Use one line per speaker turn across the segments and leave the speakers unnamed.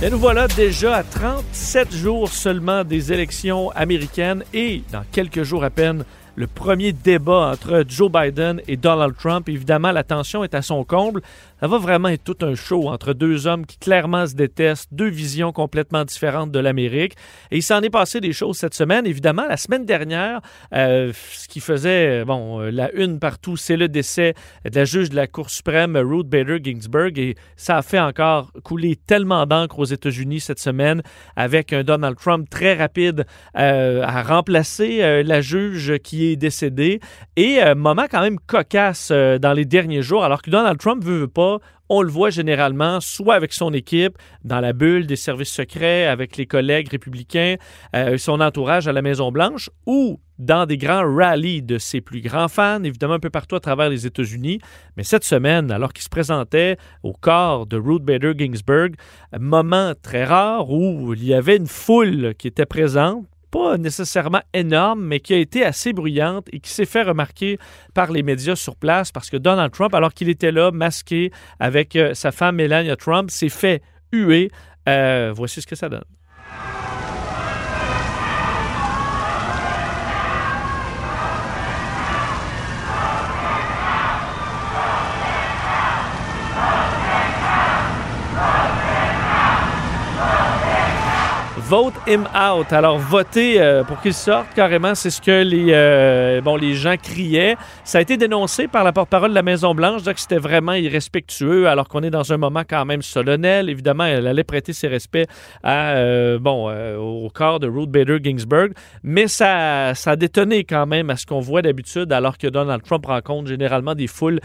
Et nous voilà déjà à 37 jours seulement des élections américaines et dans quelques jours à peine le premier débat entre Joe Biden et Donald Trump. Évidemment, la tension est à son comble. Ça va vraiment être tout un show entre deux hommes qui clairement se détestent, deux visions complètement différentes de l'Amérique. Et il s'en est passé des choses cette semaine. Évidemment, la semaine dernière, euh, ce qui faisait bon euh, la une partout, c'est le décès de la juge de la Cour suprême, Ruth Bader Ginsburg. Et ça a fait encore couler tellement d'encre aux États-Unis cette semaine avec un Donald Trump très rapide euh, à remplacer la juge qui est décédée. Et moment quand même cocasse dans les derniers jours, alors que Donald Trump veut, veut pas on le voit généralement soit avec son équipe, dans la bulle des services secrets, avec les collègues républicains, euh, son entourage à la Maison-Blanche, ou dans des grands rallyes de ses plus grands fans, évidemment un peu partout à travers les États-Unis. Mais cette semaine, alors qu'il se présentait au corps de Ruth Bader Ginsburg, moment très rare où il y avait une foule qui était présente, pas nécessairement énorme, mais qui a été assez bruyante et qui s'est fait remarquer par les médias sur place parce que Donald Trump, alors qu'il était là, masqué avec euh, sa femme Melania Trump, s'est fait huer. Euh, voici ce que ça donne. Vote him out. Alors, voter euh, pour qu'il sorte, carrément, c'est ce que les, euh, bon, les gens criaient. Ça a été dénoncé par la porte-parole de la Maison-Blanche, que c'était vraiment irrespectueux, alors qu'on est dans un moment quand même solennel. Évidemment, elle allait prêter ses respects à, euh, bon, au corps de Ruth Bader Ginsburg, mais ça, ça a détonné quand même à ce qu'on voit d'habitude, alors que Donald Trump rencontre généralement des foules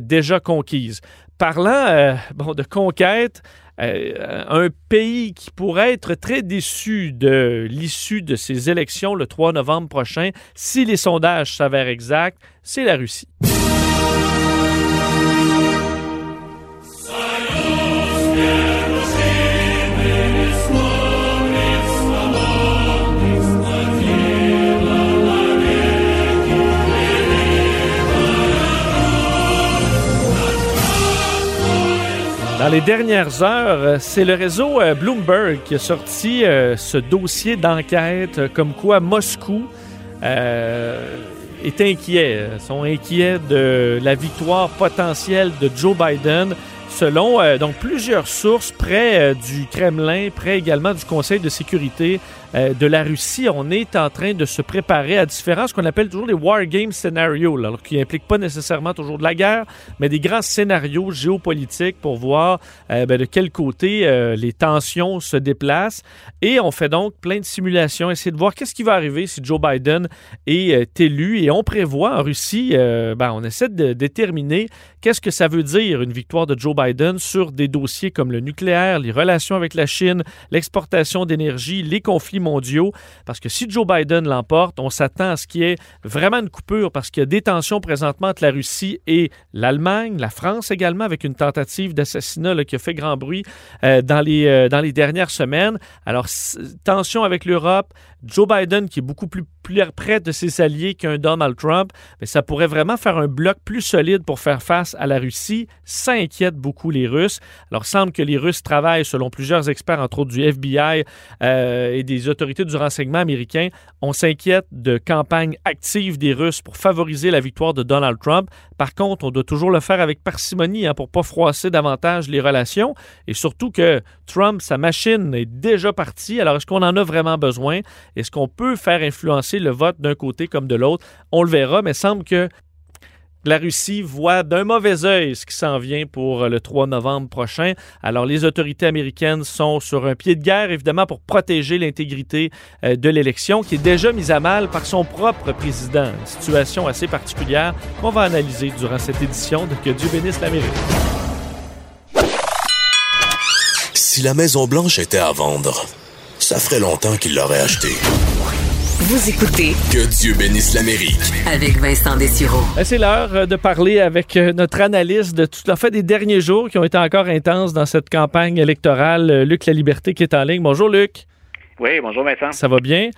déjà conquises. Parlant bon, de conquête, euh, un pays qui pourrait être très déçu de l'issue de ces élections le 3 novembre prochain, si les sondages s'avèrent exacts, c'est la Russie. Les dernières heures, euh, c'est le réseau euh, Bloomberg qui a sorti euh, ce dossier d'enquête comme quoi Moscou est inquiet, sont inquiets de la victoire potentielle de Joe Biden selon donc plusieurs sources près du Kremlin, près également du Conseil de sécurité euh, de la Russie, on est en train de se préparer à différents, ce qu'on appelle toujours les war game scénarios, alors qui n'impliquent pas nécessairement toujours de la guerre, mais des grands scénarios géopolitiques pour voir euh, ben, de quel côté euh, les tensions se déplacent. Et on fait donc plein de simulations, essayer de voir qu'est-ce qui va arriver si Joe Biden est élu. Et on prévoit en Russie, ben, on essaie de déterminer qu'est-ce que ça veut dire une victoire de Joe Biden sur des dossiers comme le nucléaire, les relations avec la Chine, l'exportation d'énergie, les conflits mondiaux. Parce que si Joe Biden l'emporte, on s'attend à ce qu'il y ait vraiment une coupure parce qu'il y a des tensions présentement entre la Russie et l'Allemagne, la France également, avec une tentative d'assassinat qui a fait grand bruit euh, dans, les, euh, dans les dernières semaines. Alors, tension avec l'Europe, Joe Biden qui est beaucoup plus, près de ses alliés qu'un Donald Trump, mais ça pourrait vraiment faire un bloc plus solide pour faire face à la Russie. Ça inquiète beaucoup les Russes. Alors, semble que les Russes travaillent, selon plusieurs experts, entre autres du FBI euh, et des autorités du renseignement américain, on s'inquiète de campagnes actives des Russes pour favoriser la victoire de Donald Trump. Par contre, on doit toujours le faire avec parcimonie hein, pour ne pas froisser davantage les relations. Et surtout que Trump, sa machine est déjà partie. Alors, est-ce qu'on en a vraiment besoin? Est-ce qu'on peut faire influencer le vote d'un côté comme de l'autre? On le verra, mais il semble que la Russie voit d'un mauvais œil ce qui s'en vient pour le 3 novembre prochain. Alors, les autorités américaines sont sur un pied de guerre, évidemment, pour protéger l'intégrité euh, de l'élection, qui est déjà mise à mal par son propre président. Situation assez particulière qu'on va analyser durant cette édition de Que Dieu bénisse l'Amérique.
Si la Maison-Blanche était à vendre, ça ferait longtemps qu'il l'aurait acheté.
Vous écoutez
Que Dieu bénisse l'Amérique.
avec Vincent Dessureau.
Ben, C'est l'heure euh, de parler avec euh, notre analyste de tout à fait des derniers jours qui ont été encore intenses dans cette campagne électorale, euh, Luc La Liberté, qui est en ligne. Bonjour, Luc.
Oui, bonjour Vincent.
Ça va bien?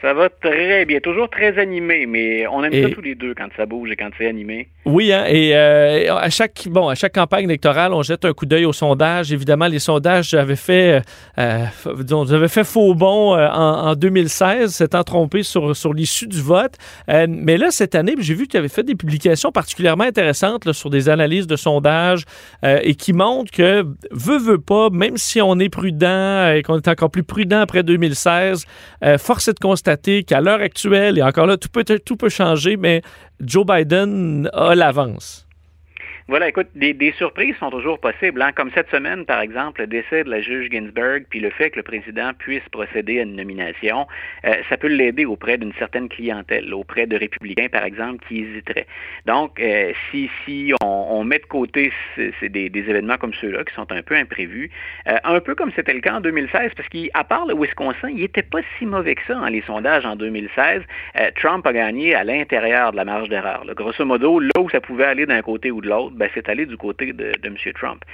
Ça va très bien, toujours très animé, mais on aime
Et-
ça tous les deux quand ça bouge et quand c'est animé.
Oui, hein, et euh, à chaque bon à chaque campagne électorale, on jette un coup d'œil aux sondages. Évidemment, les sondages avaient fait, euh, f- disons, avaient fait faux bond euh, en, en 2016, s'étant trompé sur sur l'issue du vote. Euh, mais là, cette année, j'ai vu que tu avais fait des publications particulièrement intéressantes là, sur des analyses de sondages euh, et qui montrent que veut veut pas, même si on est prudent et qu'on est encore plus prudent après 2016, euh, force est de constater qu'à l'heure actuelle et encore là, tout peut tout peut changer, mais Joe Biden a l'avance.
Voilà, écoute, des, des surprises sont toujours possibles. hein. Comme cette semaine, par exemple, le décès de la juge Ginsburg, puis le fait que le président puisse procéder à une nomination, euh, ça peut l'aider auprès d'une certaine clientèle, auprès de républicains, par exemple, qui hésiteraient. Donc, euh, si, si on, on met de côté des, des événements comme ceux-là, qui sont un peu imprévus, euh, un peu comme c'était le cas en 2016, parce qu'à part le Wisconsin, il n'était pas si mauvais que ça, hein, les sondages en 2016. Euh, Trump a gagné à l'intérieur de la marge d'erreur. Grosso modo, là où ça pouvait aller d'un côté ou de l'autre, ben, c'est allé du côté de, M. Trump.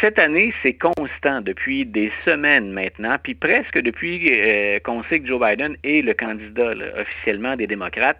Cette année, c'est constant depuis des semaines maintenant, puis presque depuis euh, qu'on sait que Joe Biden est le candidat officiellement des démocrates.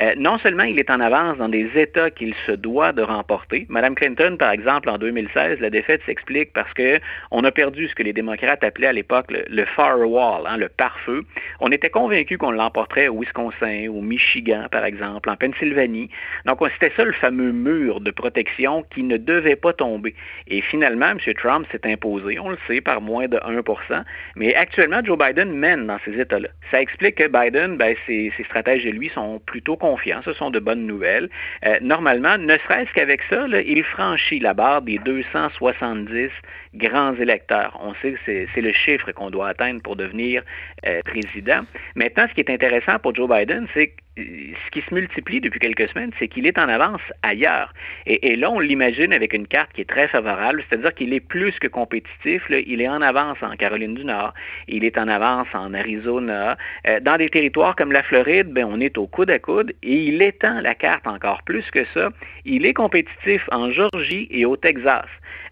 Euh, non seulement il est en avance dans des États qu'il se doit de remporter. Madame Clinton, par exemple, en 2016, la défaite s'explique parce que on a perdu ce que les démocrates appelaient à l'époque le, firewall, hein, le pare-feu. On était convaincus qu'on l'emporterait au Wisconsin, au Michigan, par exemple, en Pennsylvanie. Donc, on- c'était ça le fameux mur de protection qui ne devait pas tomber. Et finalement, M. Trump s'est imposé, on le sait, par moins de 1% Mais actuellement, Joe Biden mène dans ces États-là. Ça explique que Biden, ben, ses, ses stratèges et lui sont plutôt confiants. Ce sont de bonnes nouvelles. Euh, normalement, ne serait-ce qu'avec ça, il franchit la barre des 270 grands électeurs. On sait que c'est le chiffre qu'on doit atteindre pour devenir euh, président. Maintenant, ce qui est intéressant pour Joe Biden, c'est que ce qui se multiplie depuis quelques semaines, c'est qu'il est en avance ailleurs. Et, là, on l'imagine avec une carte qui est très favorable, c'est-à-dire qu'il est plus que compétitif. Il est en avance en Caroline du Nord, il est en avance en Arizona. Euh, dans des territoires comme la Floride, ben, on est au coude à coude et il étend la carte encore plus que ça. Il est compétitif en Georgie et au Texas.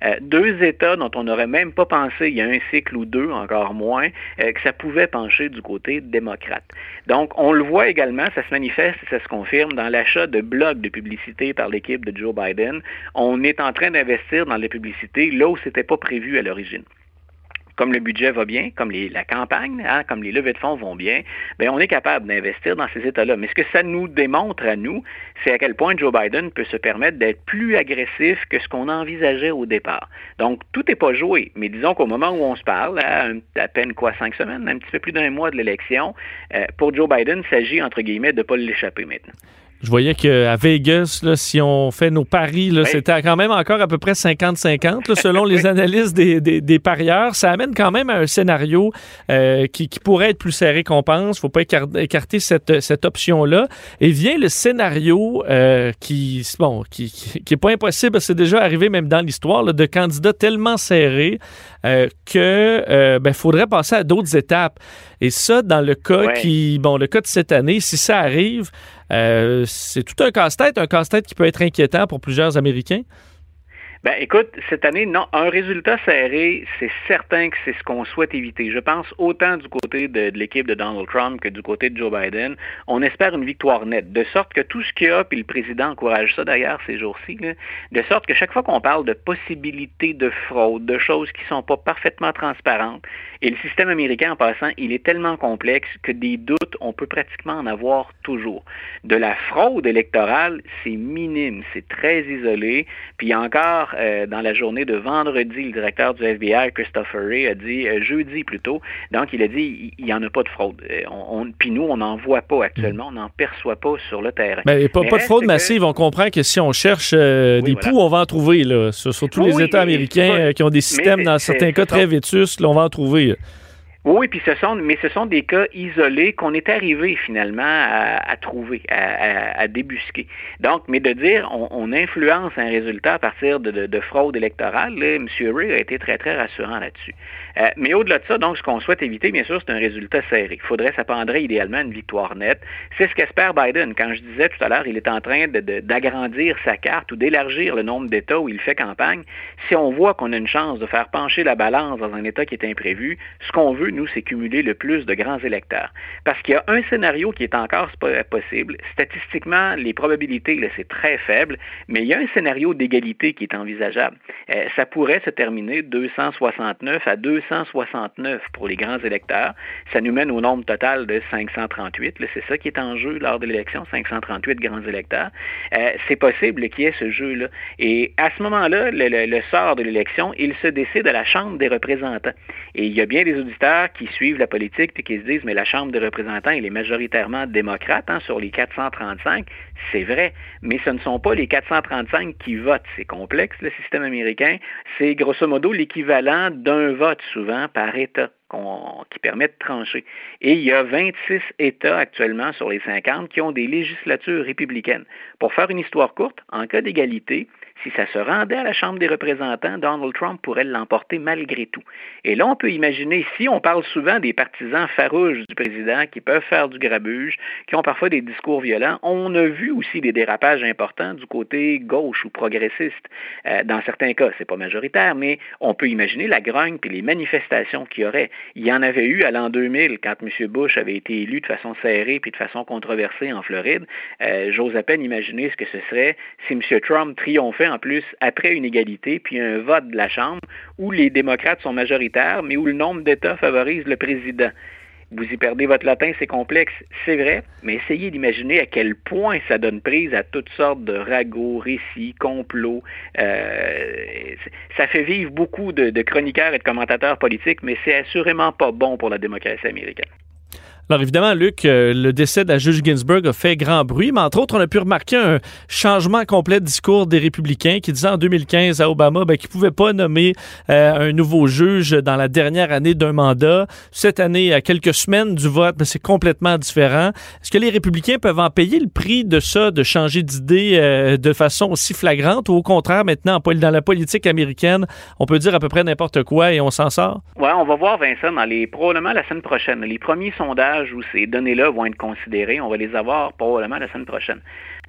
Euh, deux États dont on n'aurait même pas pensé il y a un cycle ou deux, encore moins, euh, que ça pouvait pencher du côté démocrate. Donc, on le voit également, ça manifeste et ça se confirme dans l'achat de blocs de publicité par l'équipe de Joe Biden. On est en train d'investir dans les publicités là où ce n'était pas prévu à l'origine comme le budget va bien, comme les- la campagne, hein, comme les levées de fonds vont bien, ben on est capable d'investir dans ces États-là. Mais ce que ça nous démontre à nous, c'est à quel point Joe Biden peut se permettre d'être plus agressif que ce qu'on envisageait au départ. Donc, tout n'est pas joué. Mais disons qu'au moment où on se parle, à peine quoi, cinq semaines, un petit peu plus d'un mois de l'élection, euh, pour Joe Biden, il s'agit, entre guillemets, de ne pas l'échapper maintenant.
Je voyais qu'à Vegas, là, si on fait nos paris, là, c'était quand même encore à peu près 50-50, là, selon les analyses des, des- des parieurs. Ça amène quand même à un scénario euh, qui, qui pourrait être plus serré qu'on pense. faut pas écar- écarter cette, cette option-là. Et vient le scénario euh, qui, bon, qui, qui, qui est pas impossible, c'est déjà arrivé même dans l'histoire, là, de candidats tellement serrés euh, que euh, ben, faudrait passer à d'autres étapes. Et ça, dans le cas
Ouais.
qui, bon, le cas de cette année, si ça arrive, euh, c'est tout un casse-tête, un casse-tête qui peut être inquiétant pour plusieurs Américains.
Ben, écoute, cette année, non, un résultat serré, c'est certain que c'est ce qu'on souhaite éviter. Je pense autant du côté de, l'équipe de Donald Trump que du côté de Joe Biden. On espère une victoire nette, de sorte que tout ce qu'il y a, puis le président encourage ça d'ailleurs ces jours-ci, de sorte que chaque fois qu'on parle de possibilités de fraude, de choses qui sont pas parfaitement transparentes, et le système américain en passant, il est tellement complexe que des doutes, on peut pratiquement en avoir toujours. De la fraude électorale, c'est minime, c'est très isolé, puis encore euh, dans la journée de vendredi, le directeur du FBI, Christopher Wray, a dit, euh, jeudi plutôt, donc il a dit, il n'y en a pas de fraude. Euh, on, on- puis nous, on n'en voit pas actuellement, on n'en perçoit pas sur le terrain.
Ben, pas,
Mais
pas de fraude
que-
massive. On comprend que si on cherche euh,
Oui,
des
voilà.
poux, on va en trouver. Là, sur, sur tous
Oui,
les États américains qui ont des systèmes, dans certains cas très vétustes, là, on va en trouver.
Oui, puis ce sont, mais ce sont des cas isolés qu'on est arrivé finalement à, à trouver, à, à- à débusquer. Donc, mais de dire on, on influence un résultat à partir de, de- de fraude électorale, là, M. Ray a été très, très rassurant là-dessus. Euh, mais au-delà de ça, donc, ce qu'on souhaite éviter, bien sûr, c'est un résultat serré. Il faudrait, ça prendrait idéalement une victoire nette. C'est ce qu'espère Biden. Quand je disais tout à l'heure, il est en train d'agrandir sa carte ou d'élargir le nombre d'États où il fait campagne. Si on voit qu'on a une chance de faire pencher la balance dans un État qui est imprévu, ce qu'on veut, nous, c'est cumuler le plus de grands électeurs. Parce qu'il y a un scénario qui est encore possible. Statistiquement, les probabilités, c'est très faible, mais il y a un scénario d'égalité qui est envisageable. Euh, ça pourrait se terminer 269 à 269 pour les grands électeurs. Ça nous mène au nombre total de 538. C'est ça qui est en jeu lors de l'élection, 538 grands électeurs. Euh, c'est possible qu'il y ait ce jeu-là. Et à ce moment-là, le, sort de l'élection, il se décide à la Chambre des représentants. Et il y a bien des auditeurs qui suivent la politique et qui se disent, mais la Chambre des représentants, elle est majoritairement démocrate hein, sur les 435. C'est vrai, mais ce ne sont pas les 435 qui votent. C'est complexe, le système américain. C'est grosso modo l'équivalent d'un vote souvent par État qui permet de trancher. Et il y a 26 États actuellement sur les 50 qui ont des législatures républicaines. Pour faire une histoire courte, en cas d'égalité, si ça se rendait à la Chambre des représentants, Donald Trump pourrait l'emporter malgré tout. Et là, on peut imaginer, si on parle souvent des partisans farouches du président qui peuvent faire du grabuge, qui ont parfois des discours violents, on a vu aussi des dérapages importants du côté gauche ou progressiste. Euh, dans certains cas, c'est pas majoritaire, mais on peut imaginer la grogne puis les manifestations qu'il y aurait. Il y en avait eu à l'an 2000 quand M. Bush avait été élu de façon serrée puis de façon controversée en Floride. Euh, j'ose à peine imaginer ce que ce serait si M. Trump triomphait en plus après une égalité, puis un vote de la Chambre où les démocrates sont majoritaires, mais où le nombre d'États favorise le président. Vous y perdez votre latin, c'est complexe, c'est vrai, mais essayez d'imaginer à quel point ça donne prise à toutes sortes de ragots, récits, complots. Euh, ça fait vivre beaucoup de, de chroniqueurs et de commentateurs politiques, mais c'est assurément pas bon pour la démocratie américaine.
Alors évidemment, Luc, euh, le décès de la juge Ginsburg a fait grand bruit, mais entre autres, on a pu remarquer un changement complet de discours des républicains qui disaient en 2015 à Obama ben, qu'ils ne pouvaient pas nommer euh, un nouveau juge dans la dernière année d'un mandat. Cette année, à quelques semaines du vote, ben, c'est complètement différent. Est-ce que les républicains peuvent en payer le prix de ça, de changer d'idée euh, de façon aussi flagrante, ou au contraire, maintenant, dans la politique américaine, on peut dire à peu près n'importe quoi et on s'en sort?
Oui, on va voir, Vincent, dans les, probablement la semaine prochaine. Les premiers sondages où ces données-là vont être considérées. On va les avoir probablement la semaine prochaine.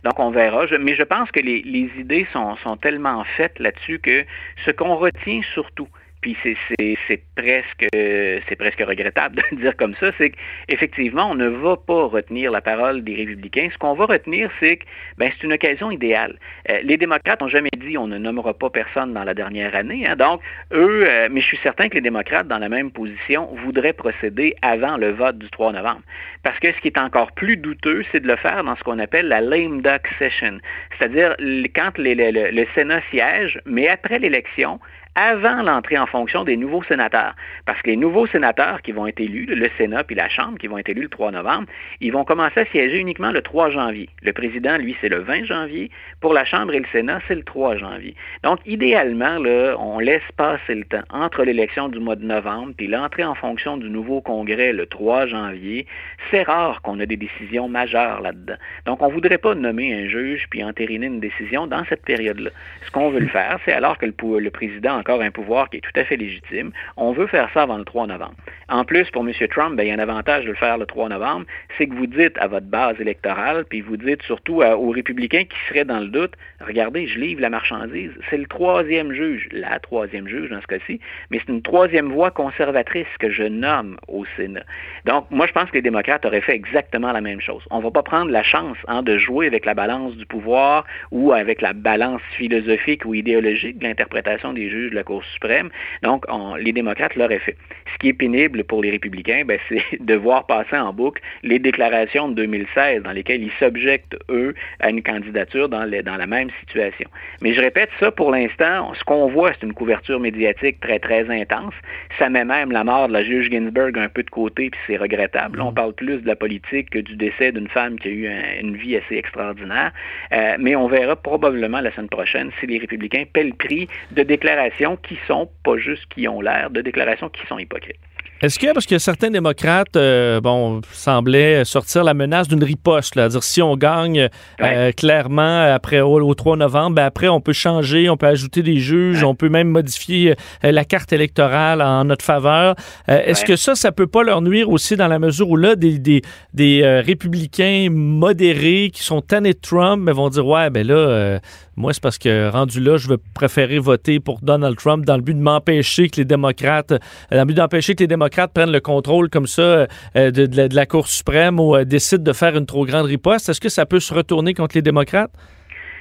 Donc, on verra. mais je pense que les, idées sont, tellement faites là-dessus que ce qu'on retient surtout, puis c'est presque c'est presque regrettable de le dire comme ça, c'est qu'effectivement, on ne va pas retenir la parole des républicains. Ce qu'on va retenir, c'est que ben, c'est une occasion idéale. Euh, les démocrates n'ont jamais dit on ne nommera pas personne dans la dernière année. Hein. donc, eux, euh, mais je suis certain que les démocrates, dans la même position, voudraient procéder avant le vote du 3 novembre. Parce que ce qui est encore plus douteux, c'est de le faire dans ce qu'on appelle la lame duck session. C'est-à-dire quand le Sénat siège, mais après l'élection, avant l'entrée en fonction des nouveaux sénateurs. Parce que les nouveaux sénateurs qui vont être élus, le Sénat puis la Chambre qui vont être élus le 3 novembre, ils vont commencer à siéger uniquement le 3 janvier. Le président, lui, c'est le 20 janvier. Pour la Chambre et le Sénat, c'est le 3 janvier. Donc, idéalement, on laisse passer le temps entre l'élection du mois de novembre puis l'entrée en fonction du nouveau Congrès le 3 janvier. C'est rare qu'on ait des décisions majeures là-dedans. Donc, on ne voudrait pas nommer un juge puis entériner une décision dans cette période-là. Ce qu'on veut le faire, c'est alors que le président encore un pouvoir qui est tout à fait légitime. On veut faire ça avant le 3 novembre. En plus, pour M. Trump, ben, il y a un avantage de le faire le 3 novembre, c'est que vous dites à votre base électorale, puis vous dites surtout aux républicains qui seraient dans le doute, regardez, je livre la marchandise. C'est le troisième juge, la troisième juge dans ce cas-ci, mais c'est une troisième voie conservatrice que je nomme au Sénat. Donc, moi, je pense que les démocrates auraient fait exactement la même chose. On ne va pas prendre la chance hein, de jouer avec la balance du pouvoir ou avec la balance philosophique ou idéologique de l'interprétation des juges de la Cour suprême. Donc, les démocrates l'auraient fait. Ce qui est pénible pour les républicains, ben, c'est de voir passer en boucle les déclarations de 2016 dans lesquelles ils s'objectent, eux, à une candidature dans, dans la même situation. Mais je répète, ça, pour l'instant, ce qu'on voit, c'est une couverture médiatique très, très intense. Ça met même la mort de la juge Ginsburg un peu de côté, puis c'est regrettable. On parle plus de la politique que du décès d'une femme qui a eu une vie assez extraordinaire. Euh, mais on verra probablement la semaine prochaine si les républicains paient le prix de déclarations qui sont pas juste qui ont l'air, de déclarations qui sont hypocrites.
Est-ce que, parce que certains démocrates, euh, bon, semblaient sortir la menace d'une riposte, là, dire si on gagne euh, clairement après au, 3 novembre, ben après on peut changer, on peut ajouter des juges, on peut même modifier euh, la carte électorale en notre faveur. Est-ce que ça, ça peut pas leur nuire aussi dans la mesure où là, des, des, des républicains modérés qui sont tannés de Trump, mais vont dire ouais, ben là, moi c'est parce que rendu là, je vais préférer voter pour Donald Trump dans le but de m'empêcher que les démocrates, dans le but d'empêcher que les démocrates prennent le contrôle comme ça euh, de, de, la Cour suprême ou euh, décident de faire une trop grande riposte, est-ce que ça peut se retourner contre les démocrates?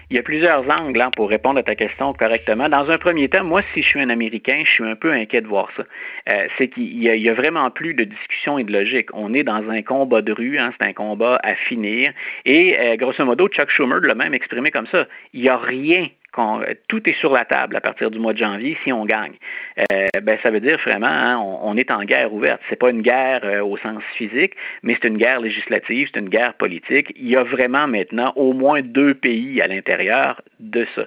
Il y a plusieurs angles hein, pour répondre à ta question correctement. Dans un premier temps, moi, si je suis un Américain, je suis un peu inquiet de voir ça. Euh, c'est qu'il y, a vraiment plus de discussion et de logique. On est dans un combat de rue, hein, c'est un combat à finir. Et grosso modo, Chuck Schumer l'a même exprimé comme ça. Il n'y a rien tout est sur la table à partir du mois de janvier si on gagne. Euh, ben, ça veut dire vraiment, hein, on, est en guerre ouverte. C'est pas une guerre euh, au sens physique, mais c'est une guerre législative, c'est une guerre politique. Il y a vraiment maintenant au moins deux pays à l'intérieur de ça.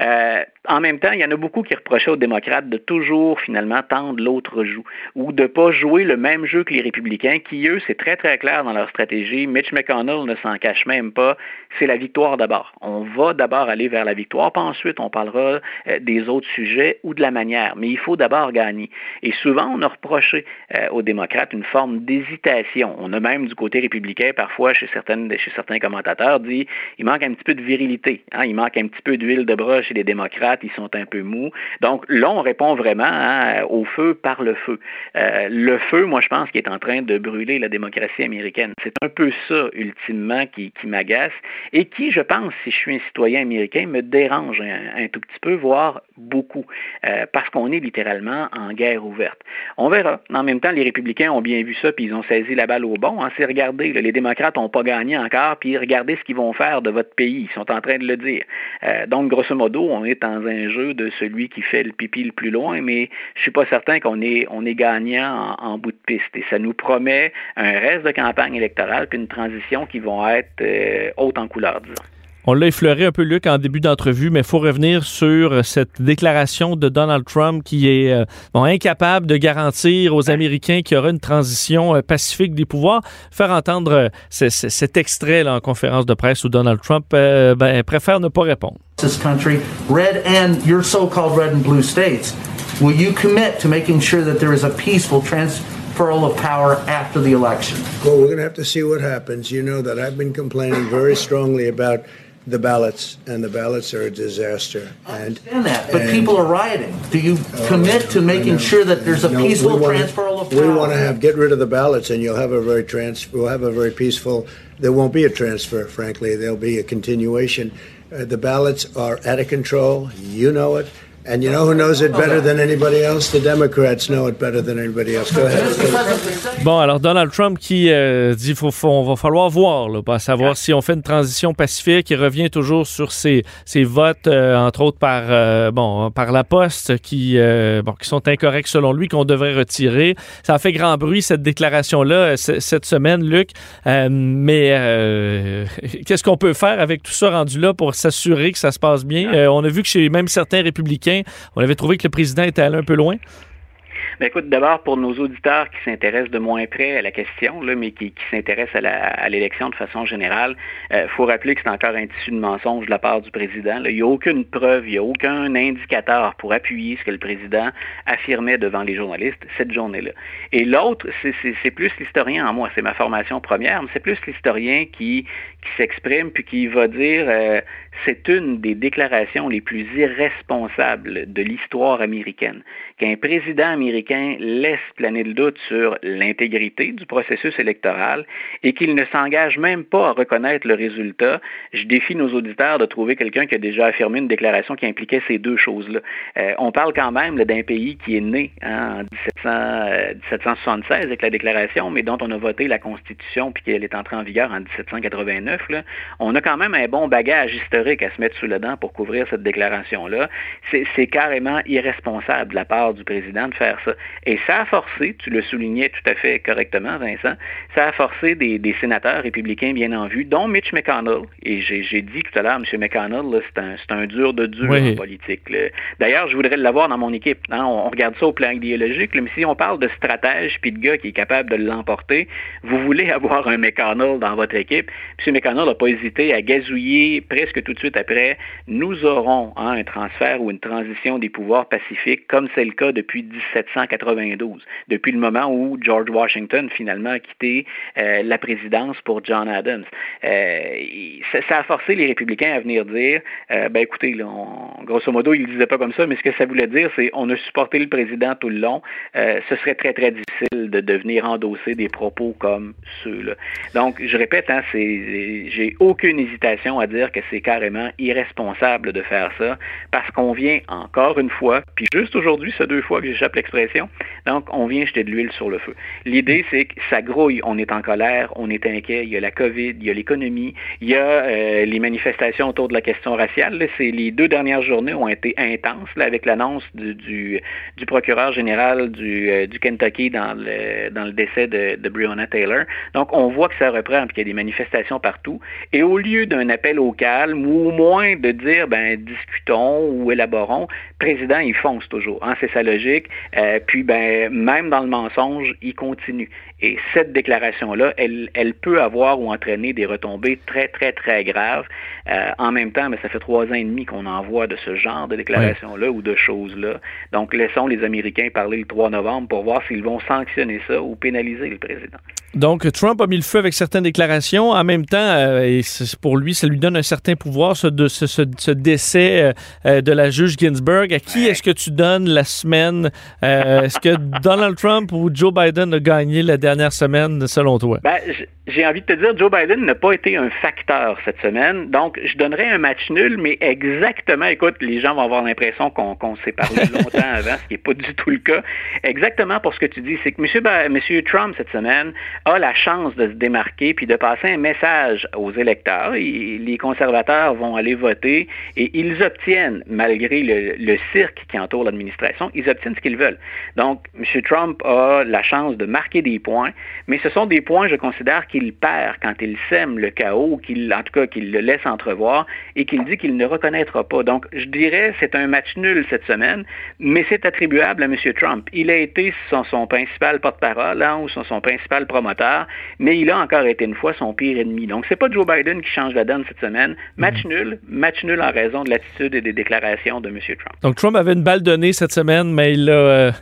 Euh, en même temps, il y en a beaucoup qui reprochaient aux démocrates de toujours finalement tendre l'autre joue ou de ne pas jouer le même jeu que les républicains qui, eux, c'est très très clair dans leur stratégie. Mitch McConnell ne s'en cache même pas. C'est la victoire d'abord. On va d'abord aller vers la victoire, puis ensuite on parlera euh, des autres sujets ou de la manière. Mais il faut d'abord gagner. Et souvent, on a reproché euh, aux démocrates une forme d'hésitation. On a même du côté républicain, parfois chez, certaines, chez certains commentateurs, dit il manque un petit peu de virilité. Hein? Il manque un petit peu d'huile de bras chez les démocrates ils sont un peu mous. Donc là, on répond vraiment hein, au feu par le feu. Euh, le feu, moi, je pense qu'il est en train de brûler la démocratie américaine. C'est un peu ça, ultimement, qui, m'agace et qui, je pense, si je suis un citoyen américain, me dérange un, tout petit peu, voire beaucoup, euh, parce qu'on est littéralement en guerre ouverte. On verra. En même temps, les républicains ont bien vu ça, puis ils ont saisi la balle au bon. Hein. C'est regardez, les démocrates n'ont pas gagné encore, puis regardez ce qu'ils vont faire de votre pays. Ils sont en train de le dire. Euh, donc, grosso modo, on est dans un jeu de celui qui fait le pipi le plus loin, mais je suis pas certain qu'on est, on est gagnant en, bout de piste. Et ça nous promet un reste de campagne électorale puis une transition qui vont être euh, haute en couleur, disons.
On l'a effleuré un peu, Luc, en début d'entrevue, mais il faut revenir sur cette déclaration de Donald Trump qui est euh, incapable de garantir aux Américains qu'il y aura une transition euh, pacifique des pouvoirs. Faire entendre cet extrait là, en conférence de presse où Donald Trump ben, préfère ne pas répondre.
this country, red and your so-called red and blue states. Will you commit to making sure that there is a peaceful transferal of power after the election?
Well, we're going to have to see what happens. You know that I've been complaining very strongly about the ballots, and the ballots are a disaster.
I understand that, but people are rioting. Do you oh, commit to making sure that there's a no, peaceful wanna, transfer of power?
We want to have get rid of the ballots, and you'll have a very trans. We'll have a very peaceful. There won't be a transfer, frankly. There'll be a continuation uh, the ballots are out of control. You know it. And you know who knows it better than anybody else? The Democrats know it better than anybody else. Go ahead.
Bon, alors Donald Trump qui euh, dit faut, faut, on va falloir voir, là, savoir si on fait une transition pacifique. Il revient toujours sur ses, ses votes, euh, entre autres par euh, bon par la poste, qui bon qui sont incorrects selon lui, qu'on devrait retirer. Ça a fait grand bruit cette déclaration là cette semaine, Luc. mais qu'est-ce qu'on peut faire avec tout ça rendu là pour s'assurer que ça se passe bien? On a vu que chez même certains républicains on avait trouvé que le président était allé un peu loin.
Ben, écoute, d'abord, pour nos auditeurs qui s'intéressent de moins près à la question, là, mais qui, s'intéressent à l'élection de façon générale, il euh, faut rappeler que c'est encore un tissu de mensonge de la part du président. Il n'y a aucune preuve, il n'y a aucun indicateur pour appuyer ce que le président affirmait devant les journalistes cette journée-là. Et l'autre, c'est plus l'historien en moi, c'est ma formation première, mais c'est plus l'historien qui, qui s'exprime puis qui va dire euh, c'est une des déclarations les plus irresponsables de l'histoire américaine. Qu'un président américain laisse planer le doute sur l'intégrité du processus électoral et qu'il ne s'engage même pas à reconnaître le résultat, je défie nos auditeurs de trouver quelqu'un qui a déjà affirmé une déclaration qui impliquait ces deux choses-là. Euh, on parle quand même d'un pays qui est né hein, en 1776 euh, avec la déclaration, mais dont on a voté la Constitution puis qu'elle est entrée en vigueur en 1789. Là. On a quand même un bon bagage historique à se mettre sous le dent pour couvrir cette déclaration-là. C'est carrément irresponsable de la part du président de faire ça. Et ça a forcé, tu le soulignais tout à fait correctement, Vincent, ça a forcé des, des sénateurs républicains bien en vue, dont Mitch McConnell. Et j'ai dit tout à l'heure, M. McConnell, c'est un, un, dur de dur en politique. D'ailleurs, je voudrais l'avoir dans mon équipe. Hein. On, regarde ça au plan idéologique, mais si on parle de stratège puis de gars qui est capable de l'emporter, vous voulez avoir un McConnell dans votre équipe. M. McConnell n'a pas hésité à gazouiller presque tout de suite après. Nous aurons hein, un transfert ou une transition des pouvoirs pacifiques, comme c'est le cas depuis 1792, depuis le moment où George Washington finalement a quitté euh, la présidence pour John Adams. Euh, ça, a forcé les républicains à venir dire, euh, ben écoutez, grosso modo, ils ne disaient pas comme ça, mais ce que ça voulait dire, c'est on a supporté le président tout le long. ce serait très, très difficile de, devenir endosser des propos comme ceux-là. Donc, je répète, hein, j'ai aucune hésitation à dire que c'est carrément irresponsable de faire ça parce qu'on vient encore une fois, puis juste aujourd'hui, c'est deux fois que j'échappe l'expression, donc on vient jeter de l'huile sur le feu. L'idée, c'est que ça grouille, on est en colère, on est inquiet, il y a la COVID, il y a l'économie, il y a euh, les manifestations autour de la question raciale. Les deux dernières journées ont été intenses avec l'annonce du, procureur général du, euh, Kentucky dans le, décès de, de Breonna Taylor. Donc, on voit que ça reprend, puis qu'il y a des manifestations partout. Et au lieu d'un appel au calme, ou au moins de dire, ben, discutons ou élaborons, président, il fonce toujours. Hein, c'est sa logique. Euh, puis, ben, même dans le mensonge, il continue. Et cette déclaration-là, elle, elle peut avoir ou entraîner des retombées très, très, très graves. Euh, en même temps, mais ça fait trois ans et demi qu'on envoie de ce genre de déclaration-là ou de choses-là. Donc, laissons les Américains parler le 3 novembre pour voir s'ils vont sanctionner ça ou pénaliser le président.
Donc, Trump a mis le feu avec certaines déclarations. En même temps, euh, et pour lui, ça lui donne un certain pouvoir, ce, de, ce, ce, décès euh, de la juge Ginsburg. À qui est-ce que tu donnes la semaine? est-ce que Donald Trump ou Joe Biden a gagné la dernière semaine, selon toi?
Ben, j'ai envie de te dire, Joe Biden n'a pas été un facteur cette semaine. Donc, je donnerais un match nul, mais exactement, écoute, les gens vont avoir l'impression qu'on s'est parlé longtemps avant, ce qui n'est pas du tout le cas. Exactement pour ce que tu dis, c'est que M. Trump, cette semaine, a la chance de se démarquer puis de passer un message aux électeurs. les conservateurs vont aller voter et ils obtiennent, malgré le, cirque qui entoure l'administration, ils obtiennent ce qu'ils veulent. Donc, M. Trump a la chance de marquer des points, mais ce sont des points, je considère, qu'il perd quand il sème le chaos, qu'il, en tout cas, qu'il le laisse entrevoir et qu'il dit qu'il ne reconnaîtra pas. Donc, je dirais, c'est un match nul cette semaine, mais c'est attribuable à M. Trump. Il a été son, son principal porte-parole hein, ou son, son principal promoteur mais il a encore été une fois son pire ennemi. Donc, c'est pas Joe Biden qui change la donne cette semaine. Match mhm. nul, match nul en raison de l'attitude et des déclarations de M. Trump.
Donc, Trump avait une balle donnée cette semaine, mais il a...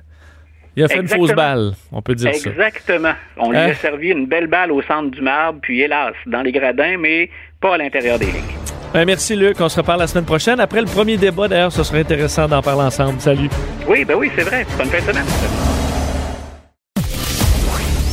Il a fait une fausse balle, on peut dire
ça. Exactement. On lui a hein? servi une belle balle au centre du marbre, puis hélas, dans les gradins, mais pas à l'intérieur des lignes.
Ben, merci Luc, on se reparle la semaine prochaine. Après le premier débat, d'ailleurs, ce serait intéressant d'en parler ensemble. Salut.
Oui, ben oui, c'est vrai. Bonne fin de semaine.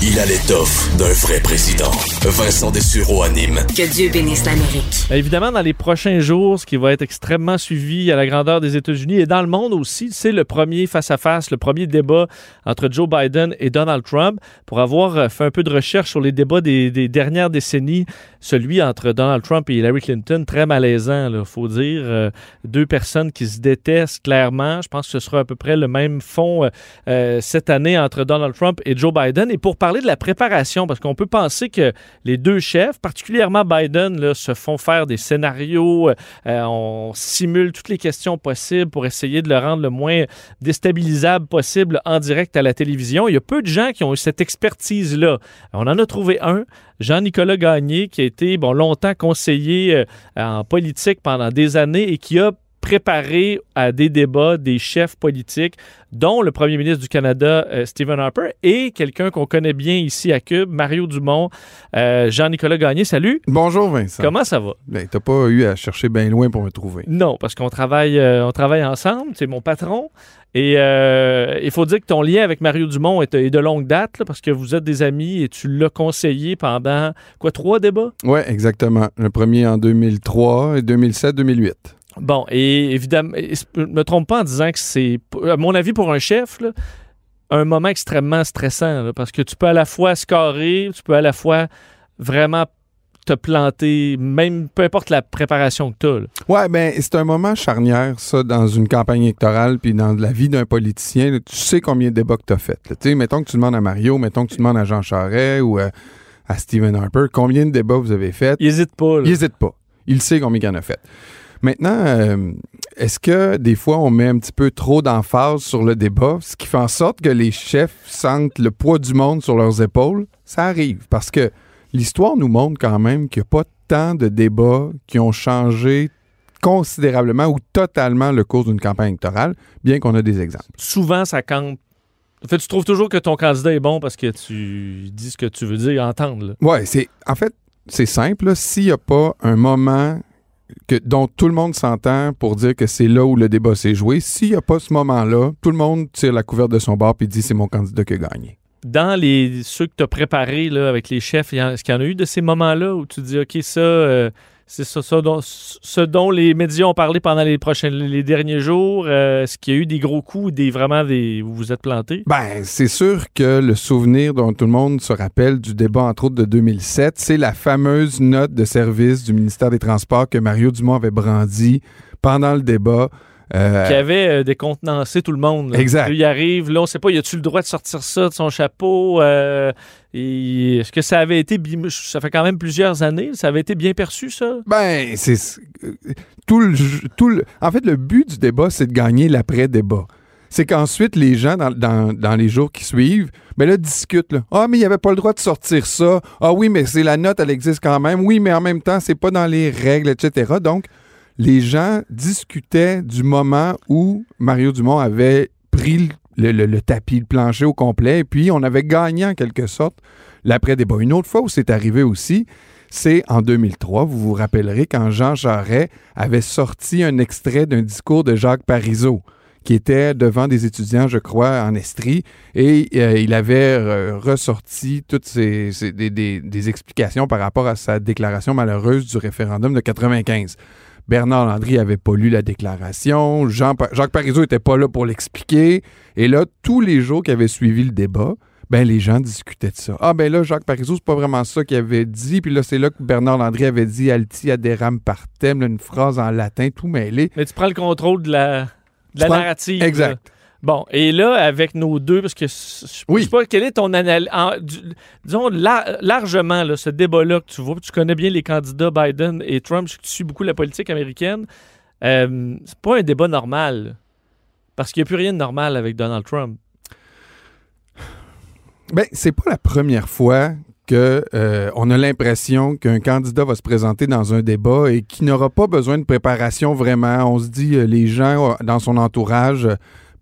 Il a l'étoffe d'un vrai président. Vincent Dessureau anime.
Que Dieu bénisse l'Amérique.
Évidemment, dans les prochains jours, ce qui va être extrêmement suivi à la grandeur des États-Unis et dans le monde aussi, c'est le premier face-à-face, le premier débat entre Joe Biden et Donald Trump. Pour avoir euh, fait un peu de recherche sur les débats des, dernières décennies, celui entre Donald Trump et Hillary Clinton, très malaisant, il faut dire. Euh, deux personnes qui se détestent clairement. Je pense que ce sera à peu près le même fond euh, cette année entre Donald Trump et Joe Biden. Et pour parler de la préparation, parce qu'on peut penser que les deux chefs, particulièrement Biden, se font faire des scénarios, euh, on simule toutes les questions possibles pour essayer de le rendre le moins déstabilisable possible en direct à la télévision. Il y a peu de gens qui ont eu cette expertise-là. On en a trouvé un, Jean-Nicolas Gagné, qui a été longtemps conseiller euh, en politique pendant des années et qui a préparé à des débats des chefs politiques, dont le premier ministre du Canada, euh, Stephen Harper, et quelqu'un qu'on connaît bien ici à Cube, Mario Dumont, euh, Jean-Nicolas Gagné. Salut.
Bonjour Vincent.
Comment ça va?
Ben, t'as pas eu à chercher bien loin pour me trouver.
Non, parce qu'on travaille, euh, on travaille ensemble. C'est mon patron. Et il faut dire que ton lien avec Mario Dumont est, de longue date, parce que vous êtes des amis et tu l'as conseillé pendant, quoi, trois débats?
Oui, exactement. Le premier en 2003 et 2007-2008.
Bon, et évidemment, je ne me trompe pas en disant que c'est, à mon avis, pour un chef, un moment extrêmement stressant, parce que tu peux à la fois scorer, tu peux à la fois vraiment te planter, même peu importe la préparation que tu as.
Ouais, ben c'est un moment charnière, ça, dans une campagne électorale, puis dans la vie d'un politicien. là. tu sais combien de débats que tu as fait. Tu sais, mettons que tu demandes à Mario, mettons que tu demandes à Jean Charest ou à Stephen Harper, combien de débats vous avez fait?
Il hésite pas. là.
Il hésite pas. Il sait combien il en a fait. Maintenant, euh, est-ce que des fois on met un petit peu trop d'emphase sur le débat, ce qui fait en sorte que les chefs sentent le poids du monde sur leurs épaules? Ça arrive parce que l'histoire nous montre quand même qu'il n'y a pas tant de débats qui ont changé considérablement ou totalement le cours d'une campagne électorale, bien qu'on a des exemples.
Souvent, ça compte. En fait, tu trouves toujours que ton candidat est bon parce que tu dis ce que tu veux dire, entendre. là.
Ouais, c'est en fait c'est simple. S'il n'y a pas un moment que, dont tout le monde s'entend pour dire que c'est là où le débat s'est joué, s'il n'y a pas ce moment-là, tout le monde tire la couverte de son bord et dit c'est mon candidat qui a gagné.
Dans les ceux que tu as préparés avec les chefs, est-ce qu'il y en a eu de ces moments-là où tu dis OK, ça, euh, c'est ça, ça dont, ce dont les médias ont parlé pendant les prochains les derniers jours? euh, est-ce qu'il y a eu des gros coups, des vraiment des vous vous êtes plantés?
Ben, c'est sûr que le souvenir dont tout le monde se rappelle du débat, entre autres, de 2007, c'est la fameuse note de service du ministère des Transports que Mario Dumont avait brandie pendant le débat. Euh,
qui avait euh, décontenancé tout le monde. là.
Exact.
Là, il arrive, là, on sait pas, y a-tu le droit de sortir ça de son chapeau? euh, et Est-ce que ça avait été, ça fait quand même plusieurs années, ça avait été bien perçu, ça?
Ben, c'est euh, tout le, tout le- En fait, le but du débat, c'est de gagner l'après-débat. C'est qu'ensuite, les gens, dans, dans- dans les jours qui suivent, ben là, discutent. là. Ah, mais il n'y avait pas le droit de sortir ça. Ah oui, mais c'est la note, elle existe quand même. Oui, mais en même temps, c'est pas dans les règles, etc. Donc, les gens discutaient du moment où Mario Dumont avait pris le, tapis, le plancher au complet, et puis on avait gagné en quelque sorte l'après-débat. Une autre fois où c'est arrivé aussi, c'est en 2003. Vous vous rappellerez quand Jean Charest avait sorti un extrait d'un discours de Jacques Parizeau qui était devant des étudiants, je crois, en Estrie, et euh, il avait euh, ressorti toutes ces, explications par rapport à sa déclaration malheureuse du référendum de 95. Bernard Landry avait pas lu la déclaration, Jean, Pa- Jacques Parizeau n'était pas là pour l'expliquer, et là, tous les jours qui avaient suivi le débat, ben les gens discutaient de ça. Ah ben là, Jacques Parizeau, c'est pas vraiment ça qu'il avait dit, puis là, c'est là que Bernard Landry avait dit « Alti aderam partem », là, une phrase en latin tout mêlé.
Mais tu prends le contrôle de la, de la
Tu prends-
narrative. là. Bon, et là, avec nos deux, parce que je
Oui.
sais pas, quelle est ton analyse, disons la- largement, là, ce débat-là que tu vois, tu connais bien les candidats Biden et Trump, je tu suis beaucoup la politique américaine, euh, c'est pas un débat normal, parce qu'il n'y a plus rien de normal avec Donald Trump.
Ben, c'est pas la première fois que euh, on a l'impression qu'un candidat va se présenter dans un débat et qui n'aura pas besoin de préparation vraiment. On se dit euh, les gens euh, dans son entourage,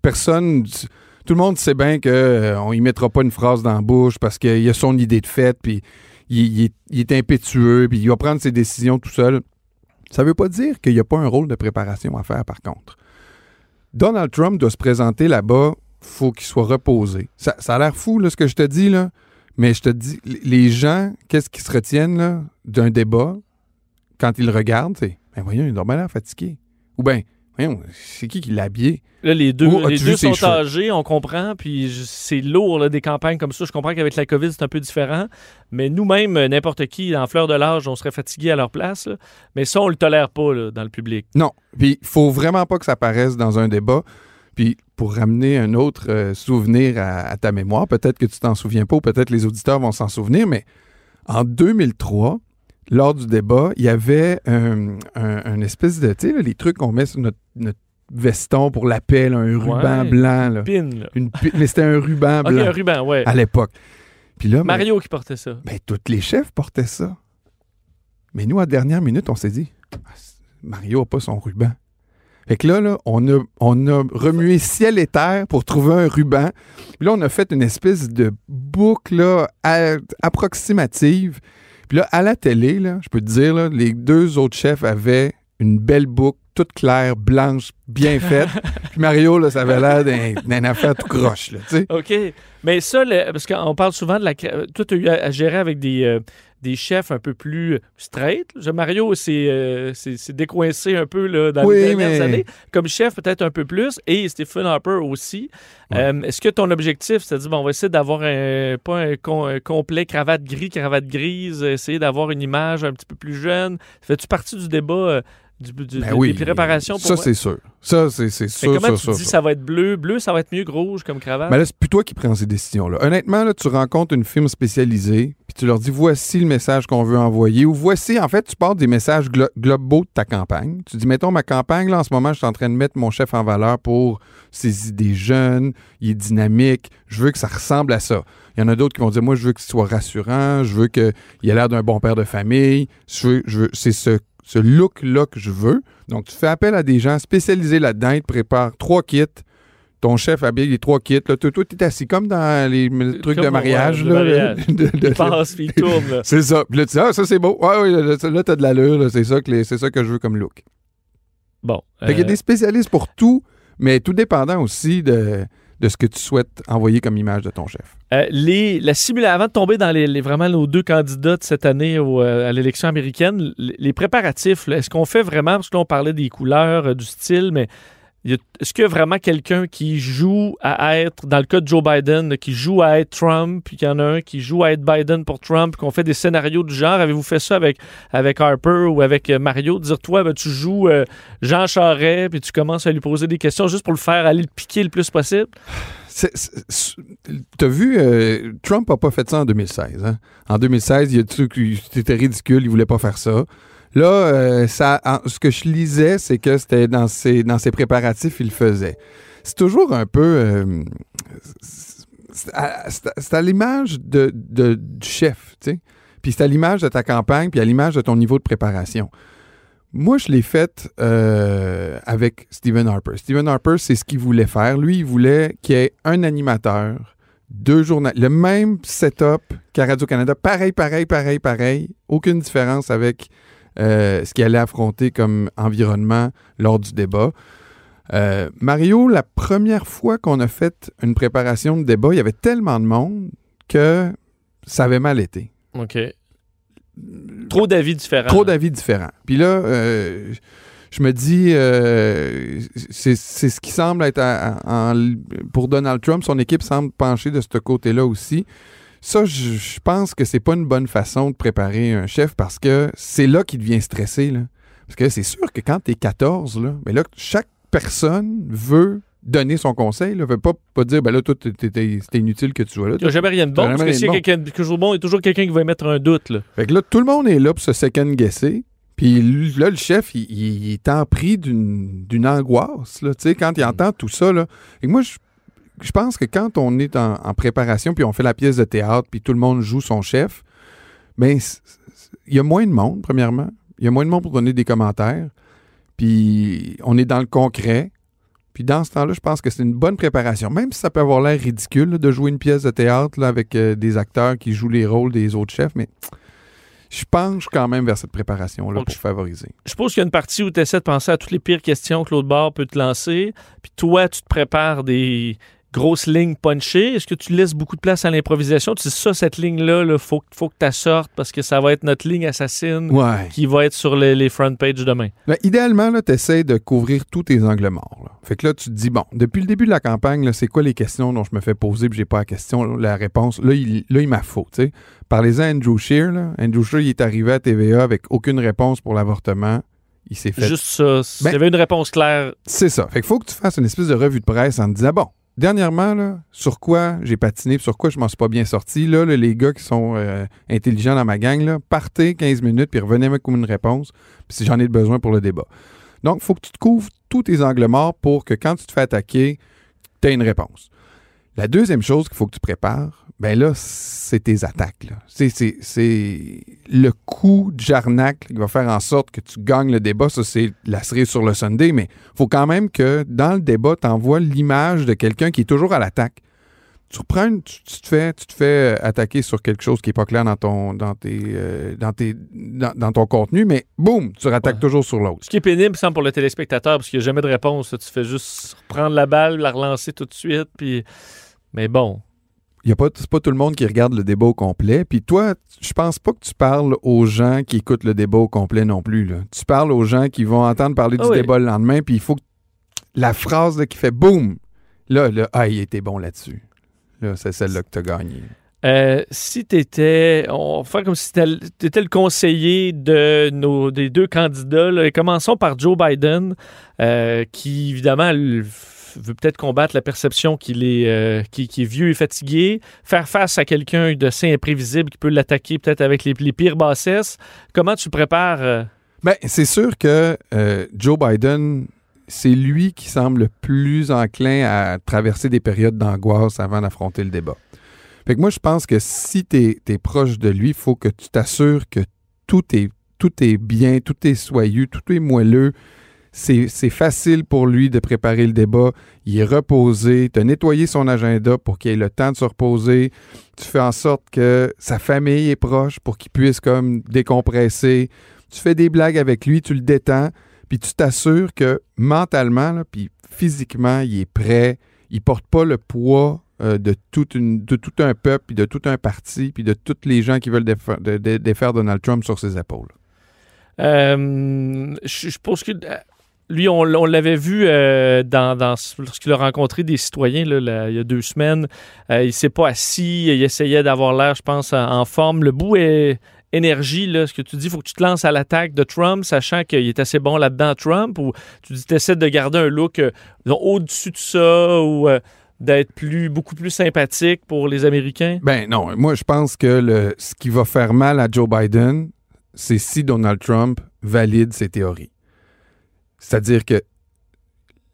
personne, tout le monde sait bien que euh, y mettra pas une phrase dans la bouche parce qu'il a son idée de fait, puis il, il est, il est impétueux, puis il va prendre ses décisions tout seul. Ça veut pas dire qu'il n'y a pas un rôle de préparation à faire par contre. Donald Trump doit se présenter là-bas, faut qu'il soit reposé. Ça, ça a l'air fou, là, ce que je te dis, là. Mais je te dis, les gens, qu'est-ce qu'ils se retiennent d'un débat quand ils regardent? C'est, ben voyons, il bien l'air fatigué. Ou voyons, c'est qui qui l'a habillé?
Là, les deux, les deux sont
cheveux?
âgés, on comprend, puis c'est lourd, là, des campagnes comme ça. Je comprends qu'avec la COVID, c'est un peu différent, mais nous-mêmes, n'importe qui, en fleur de l'âge, on serait fatigué à leur place, là. mais ça, on le tolère pas là, dans le public.
Non. Puis, il faut vraiment pas que ça paraisse dans un débat. Puis, pour ramener un autre euh, souvenir à, à ta mémoire, peut-être que tu t'en souviens pas ou peut-être les auditeurs vont s'en souvenir, mais en 2003, lors du débat, il y avait un, un- un espèce de, tu sais, les trucs qu'on met sur notre, notre veston pour l'appel, un ruban
Ouais,
blanc. Là.
Pin, là.
Une pi- mais c'était un ruban blanc
un ruban, ouais.
à l'époque. Puis là, ben,
Mario qui portait ça.
ben, tous les chefs portaient ça. Mais nous, à la dernière minute, on s'est dit, Ah, Mario n'a pas son ruban. Fait que là, là on, a, on a remué ciel et terre pour trouver un ruban. Puis là, on a fait une espèce de boucle là, à- approximative. Puis là, à la télé, là, je peux te dire, là, les deux autres chefs avaient une belle boucle toute claire, blanche, bien faite. Puis Mario, là, ça avait l'air d'un- d'une affaire tout croche, là.
OK. Mais ça, le- parce qu'on parle souvent de la. cré- Toi, tu as eu à, à gérer avec des, euh, des chefs un peu plus straight. Je- Mario s'est euh, décoincé un peu là, dans
Oui,
les dernières
mais-
années. Comme chef, peut-être un peu plus. Et Stephen Harper aussi. Euh, Est-ce que ton objectif, c'est-à-dire, bon, on va essayer d'avoir un, pas un, com- un complet cravate gris, cravate grise, essayer d'avoir une image un petit peu plus jeune? Fais-tu partie du débat euh, du, du-
Ben oui.
des préparations pour
Ça, c'est sûr. Ça, c'est sûr,
comment
sûr,
tu
sûr,
dis
sûr.
ça va être bleu? Bleu, ça va être mieux que rouge comme cravate?
Mais là, c'est plus toi qui prends ces décisions-là. Honnêtement, là, tu rencontres une firme spécialisée, puis tu leur dis voici le message qu'on veut envoyer, ou voici, en fait, tu parles des messages glo- globaux de ta campagne. Tu dis, mettons, ma campagne, là, en ce moment, je suis en train de mettre mon chef en valeur pour ses idées jeunes, il est dynamique, je veux que ça ressemble à ça. Il y en a d'autres qui vont dire, moi, je veux qu'il soit rassurant, je veux qu'il ait l'air d'un bon père de famille, je veux, je veux- c'est ce, ce look-là que je veux. Donc, tu fais appel à des gens spécialisés là-dedans, ils te préparent trois kits, ton chef habille les trois kits. Là. Toi, toi, t'es assis comme dans les trucs
Comme,
de mariage.
ouais, de
là,
Il passe, puis il tourne.
C'est ça. Puis là, tu dis, ah, ça, c'est beau. Ouais, ouais, là, t'as de l'allure. C'est ça, que les- ça que je veux comme look.
Bon.
Fait qu'il y a
euh,
des spécialistes pour tout, mais tout dépendant aussi de, de ce que tu souhaites envoyer comme image de ton chef?
Euh, les, la avant de tomber dans les, les- vraiment nos deux candidats de cette année euh, à l'élection américaine, les, préparatifs, est-ce qu'on fait vraiment, parce que là on parlait des couleurs, euh, du style, mais est-ce qu'il y a vraiment quelqu'un qui joue à être, dans le cas de Joe Biden, qui joue à être Trump, puis qu'il y en a un qui joue à être Biden pour Trump, qu'on fait des scénarios du genre? Avez-vous fait ça avec, avec Harper ou avec euh, Mario? Dire, toi, ben, tu joues euh, Jean Charest, puis tu commences à lui poser des questions juste pour le faire aller le piquer le plus possible?
T'as vu, euh, Trump n'a pas fait ça en 2016. hein? En 2016, il y a des trucs, il- c'était ridicule, il voulait pas faire ça. Là, euh, ce que je lisais, c'est que c'était dans ses, dans ses préparatifs, il le faisait. C'est toujours un peu... euh, c'est à, l'image de, du chef, tu sais. Puis c'est à l'image de ta campagne, puis à l'image de ton niveau de préparation. Moi, je l'ai fait euh, avec Stephen Harper. Stephen Harper, c'est ce qu'il voulait faire. Lui, il voulait qu'il y ait un animateur, deux journalistes, le même setup qu'à Radio-Canada. Pareil, pareil, pareil, pareil. Aucune différence avec euh, ce qu'il allait affronter comme environnement lors du débat. Euh, Mario, la première fois qu'on a fait une préparation de débat, il y avait tellement de monde que ça avait mal été.
OK. Trop d'avis différents.
Trop d'avis différents. Puis là, euh, je me dis, euh, c'est ce qui semble être à- à- en- pour Donald Trump. Son équipe semble pencher de ce côté-là aussi. Ça, je, je pense que c'est pas une bonne façon de préparer un chef parce que c'est là qu'il devient stressé. Là. Parce que c'est sûr que quand tu es 14, là, mais là, chaque personne veut donner son conseil. Ne veut pas, pas dire, ben là, toi, c'est inutile que tu sois là.
Il n'y a jamais rien de bon. Parce que s'il y a quelque chose de bon, il y a toujours quelqu'un qui va émettre un doute. Là.
Fait que là, tout le monde est là pour se second-guesser. Puis là, le chef, il, il- il est en pris d'une angoisse, là, tu sais, quand il entend tout ça, là. Et moi, je, je pense que quand on est en, en préparation, puis on fait la pièce de théâtre, puis tout le monde joue son chef, c- il y a moins de monde, premièrement. Il y a moins de monde pour donner des commentaires. Puis on est dans le concret. Puis dans ce temps-là, je pense que c'est une bonne préparation. Même si ça peut avoir l'air ridicule là, de jouer une pièce de théâtre là, avec euh, des acteurs qui jouent les rôles des autres chefs, mais je penche quand même vers cette préparation-là pour favoriser.
Je suppose qu'il y a une partie où tu essaies de penser à toutes les pires questions que l'autre bord peut te lancer. Puis toi, tu te prépares des grosses lignes punchées. Est-ce que tu laisses beaucoup de place à l'improvisation? Tu dis ça, cette ligne-là, il faut, faut que tu sortes parce que ça va être notre ligne assassine
Ouais.
qui va être sur les, les front pages demain.
Ben, idéalement, tu essaies de couvrir tous tes angles morts. là. Fait que là, tu te dis, bon, depuis le début de la campagne, c'est quoi les questions dont je me fais poser puis j'ai pas la question, la réponse? Là, il, là, il m'a faux. Parlez-en à Andrew Scheer. Là. Andrew Scheer, il est arrivé à TVA avec aucune réponse pour l'avortement. Il s'est fait
Juste ça.
Ben-
y avait une réponse claire,
C'est ça. Fait qu'il faut que tu fasses une espèce de revue de presse en te disant bon, dernièrement, sur quoi j'ai patiné, sur quoi je m'en suis pas bien sorti. Là, les gars qui sont euh, intelligents dans ma gang, partez 15 minutes, puis revenez avec une réponse, si j'en ai besoin pour le débat. Donc, il faut que tu te couvres tous tes angles morts pour que quand tu te fais attaquer, tu aies une réponse. La deuxième chose qu'il faut que tu prépares, ben là, c'est tes attaques. C'est, c'est- c'est le coup de Jarnac qui va faire en sorte que tu gagnes le débat. Ça, c'est la cerise sur le Sunday, mais faut quand même que dans le débat, tu envoies l'image de quelqu'un qui est toujours à l'attaque. tu reprends, une- tu, tu te fais, tu te fais attaquer sur quelque chose qui est pas clair dans ton, dans tes, euh, dans tes, dans, dans ton contenu, mais boum, tu rattaques
Ouais.
toujours sur l'autre.
Ce qui est pénible, semble, pour le téléspectateur, parce qu'il n'y a jamais de réponse. Tu fais juste reprendre la balle, la relancer tout de suite. Puis... Mais bon,
Il y a pas, c'est pas tout le monde qui regarde le débat au complet. Puis toi, je pense pas que tu parles aux gens qui écoutent le débat au complet non plus. Là. Tu parles aux gens qui vont entendre parler
Ah
du
oui.
débat le lendemain, puis il faut que la phrase là, qui fait boum, là, là, ah, il était bon là-dessus. Là, c'est celle-là que tu as gagné.
Euh, si tu étais, on va faire comme si tu étais le conseiller de nos, des deux candidats, là, et commençons par Joe Biden, euh, qui évidemment veut peut-être combattre la perception qu'il est, euh, qui, qui est vieux et fatigué, faire face à quelqu'un d'assez imprévisible qui peut l'attaquer peut-être avec les, les pires bassesses. Comment tu prépares euh,
Ben, c'est sûr que euh, Joe Biden, c'est lui qui semble le plus enclin à traverser des périodes d'angoisse avant d'affronter le débat. Fait que moi, je pense que si tu es, proche de lui, il faut que tu t'assures que tout est, tout est bien, tout est soyeux, tout est moelleux. C'est facile pour lui de préparer le débat. Il est reposé. Tu as nettoyé son agenda pour qu'il ait le temps de se reposer. Tu fais en sorte que sa famille est proche pour qu'il puisse comme décompresser. Tu fais des blagues avec lui, tu le détends, puis tu t'assures que mentalement, puis physiquement, il est prêt. Il porte pas le poids euh, de, toute une, de tout un peuple, puis de tout un parti, puis de tous les gens qui veulent défa- de- de- défaire Donald Trump sur ses épaules.
Euh, je, je pense que euh, lui, on, l'avait vu euh, dans, dans- lorsqu'il a rencontré des citoyens il y a deux semaines. Euh, il s'est pas assis, il essayait d'avoir l'air, je pense, en, forme. Le bout est énergie, là, ce que tu dis, il faut que tu te lances à l'attaque de Trump, sachant qu'il est assez bon là-dedans, Trump, ou tu dis, essaies de garder un look euh, au-dessus de ça, ou d'être plus, beaucoup plus sympathique pour les Américains?
Ben non, moi je pense que ce qui va faire mal à Joe Biden, c'est si Donald Trump valide ses théories. C'est-à-dire que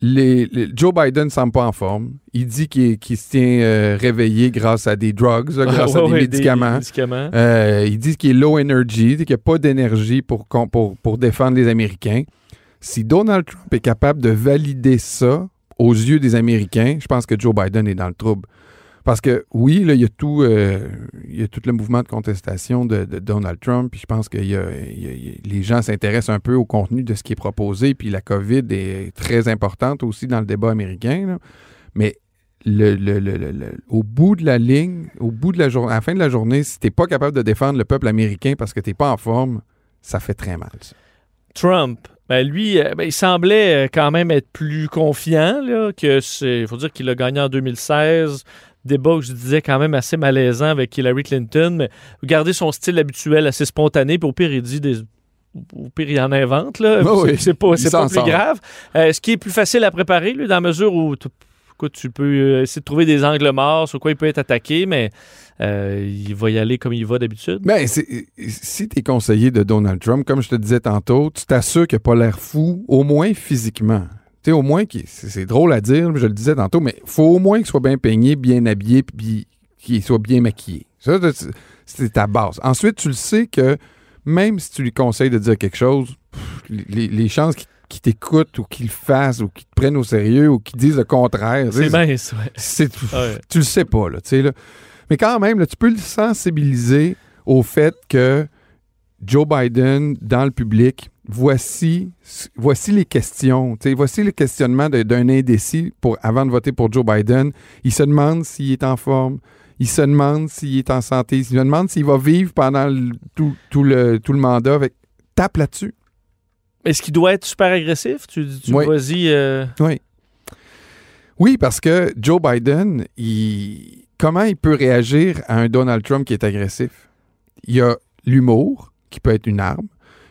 les, les- Joe Biden ne semble pas en forme. Il dit qu'il se tient euh, réveillé grâce à des drugs, là, grâce à des
ouais,
médicaments.
médicaments.
Euh, il dit qu'il est low energy, qu'il n'y a pas d'énergie pour, con- pour, pour défendre les Américains. Si Donald Trump est capable de valider ça aux yeux des Américains, je pense que Joe Biden est dans le trouble. Parce que oui, il y a tout, euh, il y a tout le mouvement de contestation de, Donald Trump. Puis je pense que il y a- il il les gens s'intéressent un peu au contenu de ce qui est proposé. Puis la COVID est très importante aussi dans le débat américain. Mais le, le- le- au bout de la ligne, au bout de la journée, à la fin de la journée, si t'es pas capable de défendre le peuple américain parce que t'es pas en forme, ça fait très mal.
Trump, ben lui, euh, ben, il semblait euh, quand même être plus confiant, que c'est. faut dire qu'il a gagné en 2016. Débat que je disais quand même assez malaisant avec Hillary Clinton, mais garder son style habituel assez spontané, puis au pire, il dit des. Au pire, il en invente, là.
Oui,
C'est- pas, pas plus
sort.
grave. Euh, ce qui est plus facile à préparer, lui, dans la mesure où tu, écoute, tu peux euh, essayer de trouver des angles morts sur quoi il peut être attaqué, mais euh, il va y aller comme il va d'habitude.
Ben, si tu es conseiller de Donald Trump, comme je te disais tantôt, tu t'assures qu'il n'a pas l'air fou, au moins physiquement. Sais, au moins, c'est drôle à dire, je le disais tantôt, mais faut au moins qu'il soit bien peigné, bien habillé, puis qu'il soit bien maquillé. Ça, c'est- ta base. Ensuite, tu le sais que même si tu lui conseilles de dire quelque chose, pff, les, les chances qu'il t'écoute ou qu'il le fasse ou qu'il te prenne au sérieux ou qu'il dise le contraire,
C'est mince, ouais.
tu le sais pas là, tu sais là. Mais quand même, là, tu peux le sensibiliser au fait que Joe Biden dans le public, voici voici les questions, voici le questionnement de- d'un indécis pour avant de voter pour Joe Biden. Il se demande s'il est en forme. Il se demande s'il est en santé. Il se demande s'il va vivre pendant le- tout, tout le, tout le mandat. Tape là-dessus.
Est-ce qu'il doit être super agressif? Tu, tu
Oui.
vas-y. euh,
Oui. Oui, parce que Joe Biden, il- comment il peut réagir à un Donald Trump qui est agressif? Il y a l'humour, qui peut être une arme.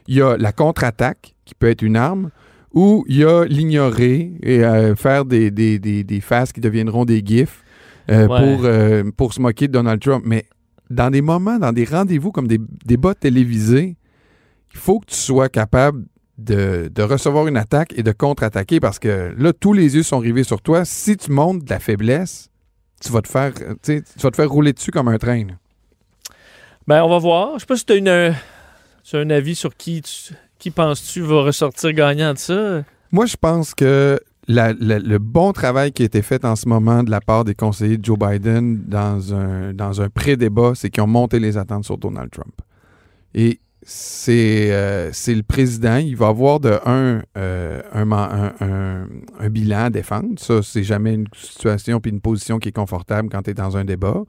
Il y a la contre-attaque, qui peut être une arme. Ou il y a l'ignorer et euh, faire des, des, des, des faces qui deviendront des gifs euh,
Ouais.
pour, euh, pour se moquer de Donald Trump. Mais dans des moments, dans des rendez-vous comme des débats télévisés, il faut que tu sois capable de, de recevoir une attaque et de contre-attaquer parce que là, tous les yeux sont rivés sur toi. Si tu montres de la faiblesse, tu vas te faire, tu vas te faire rouler dessus comme un train. là.
Ben, on va voir. Je sais pas si tu as une, as un avis sur qui, tu- qui penses-tu va ressortir gagnant de ça?
Moi, je pense que le bon travail qui a été fait en ce moment de la part des conseillers de Joe Biden dans un, dans un pré-débat, c'est qu'ils ont monté les attentes sur Donald Trump. Et c'est euh, c'est le président, il va avoir de un, euh, un- un- un bilan à défendre. Ça, c'est jamais une situation puis une position qui est confortable quand tu es dans un débat.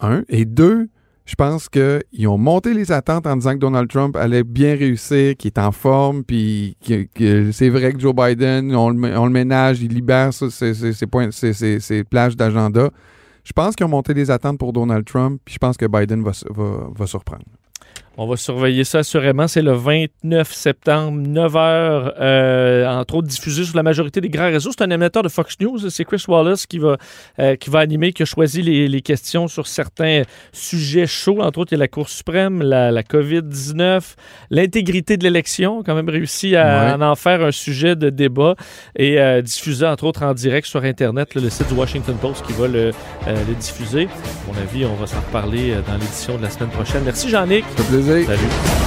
Un. Et deux, je pense qu'ils ont monté les attentes en disant que Donald Trump allait bien réussir, qu'il est en forme, puis que, c'est vrai que Joe Biden, on le, ménage, il libère ses, plages d'agenda. Je pense qu'ils ont monté les attentes pour Donald Trump, puis je pense que Biden va, va surprendre.
On va surveiller ça assurément. C'est le 29 septembre, 9h, euh, entre autres diffusé sur la majorité des grands réseaux. C'est un animateur de Fox News. C'est Chris Wallace qui va, euh, qui va animer, qui a choisi les, les questions sur certains sujets chauds. Entre autres, il y a la Cour suprême, la, la COVID-19, l'intégrité de l'élection. quand même réussi à
Ouais.
en faire un sujet de débat et euh, diffusé, entre autres, en direct sur Internet. là, le site du Washington Post qui va le, euh, le diffuser. À mon avis, on va s'en reparler dans l'édition de la semaine prochaine. Merci, Jean-Nic.
Plaisir.
Salut.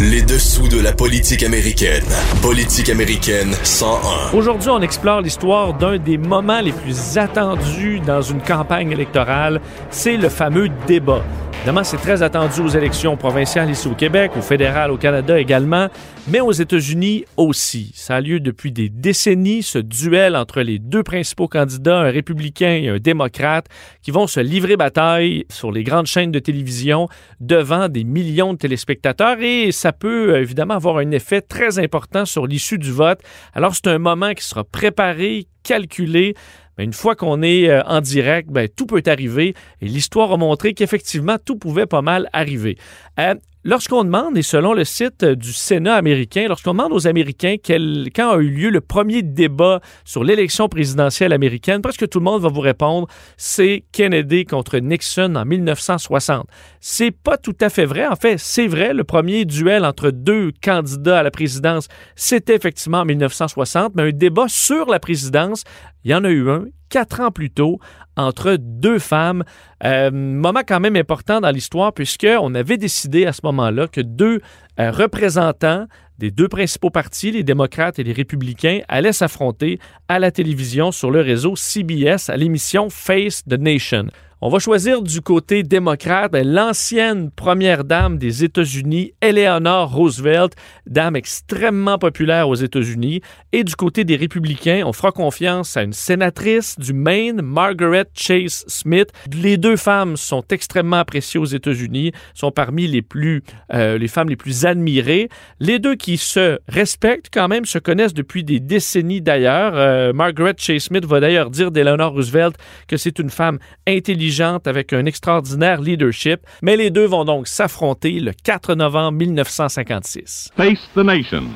Les dessous de la politique américaine. Politique américaine 101.
Aujourd'hui, on explore l'histoire d'un des moments les plus attendus dans une campagne électorale. C'est le fameux débat. Évidemment, c'est très attendu aux élections provinciales ici au Québec, au fédéral au Canada également, mais aux États-Unis aussi. Ça a lieu depuis des décennies, ce duel entre les deux principaux candidats, un républicain et un démocrate, qui vont se livrer bataille sur les grandes chaînes de télévision devant des millions de téléspectateurs et ça peut évidemment avoir un effet très important sur l'issue du vote. Alors c'est un moment qui sera préparé, calculé. Mais une fois qu'on est euh, en direct, ben, tout peut arriver et l'histoire a montré qu'effectivement tout pouvait pas mal arriver. Euh, Lorsqu'on demande, et selon le site euh, du Sénat américain, lorsqu'on demande aux Américains quand a eu lieu le premier débat sur l'élection présidentielle américaine, presque tout le monde va vous répondre, c'est Kennedy contre Nixon en 1960. C'est pas tout à fait vrai. En fait, c'est vrai, le premier duel entre deux candidats à la présidence, c'était effectivement en 1960, mais un débat sur la présidence, il y en a eu un quatre ans plus tôt entre deux femmes. Euh, moment quand même important dans l'histoire puisqu'on avait décidé à ce moment-là que deux euh, représentants des deux principaux partis, les démocrates et les républicains, allaient s'affronter à la télévision sur le réseau CBS à l'émission Face the Nation. On va choisir du côté démocrate ben, l'ancienne première dame des États-Unis, Eleanor Roosevelt, dame extrêmement populaire aux États-Unis. Et du côté des républicains, on fera confiance à une sénatrice du Maine, Margaret Chase Smith. Les deux femmes sont extrêmement appréciées aux États-Unis, sont parmi les plus, euh, les femmes les plus admirées. Les deux qui se respectent quand même, se connaissent depuis des décennies d'ailleurs. Euh, Margaret Chase Smith va d'ailleurs dire d'Eleanor Roosevelt que c'est une femme intelligente avec un extraordinaire leadership. Mais les deux vont donc s'affronter le 4 novembre 1956.
Face the nation.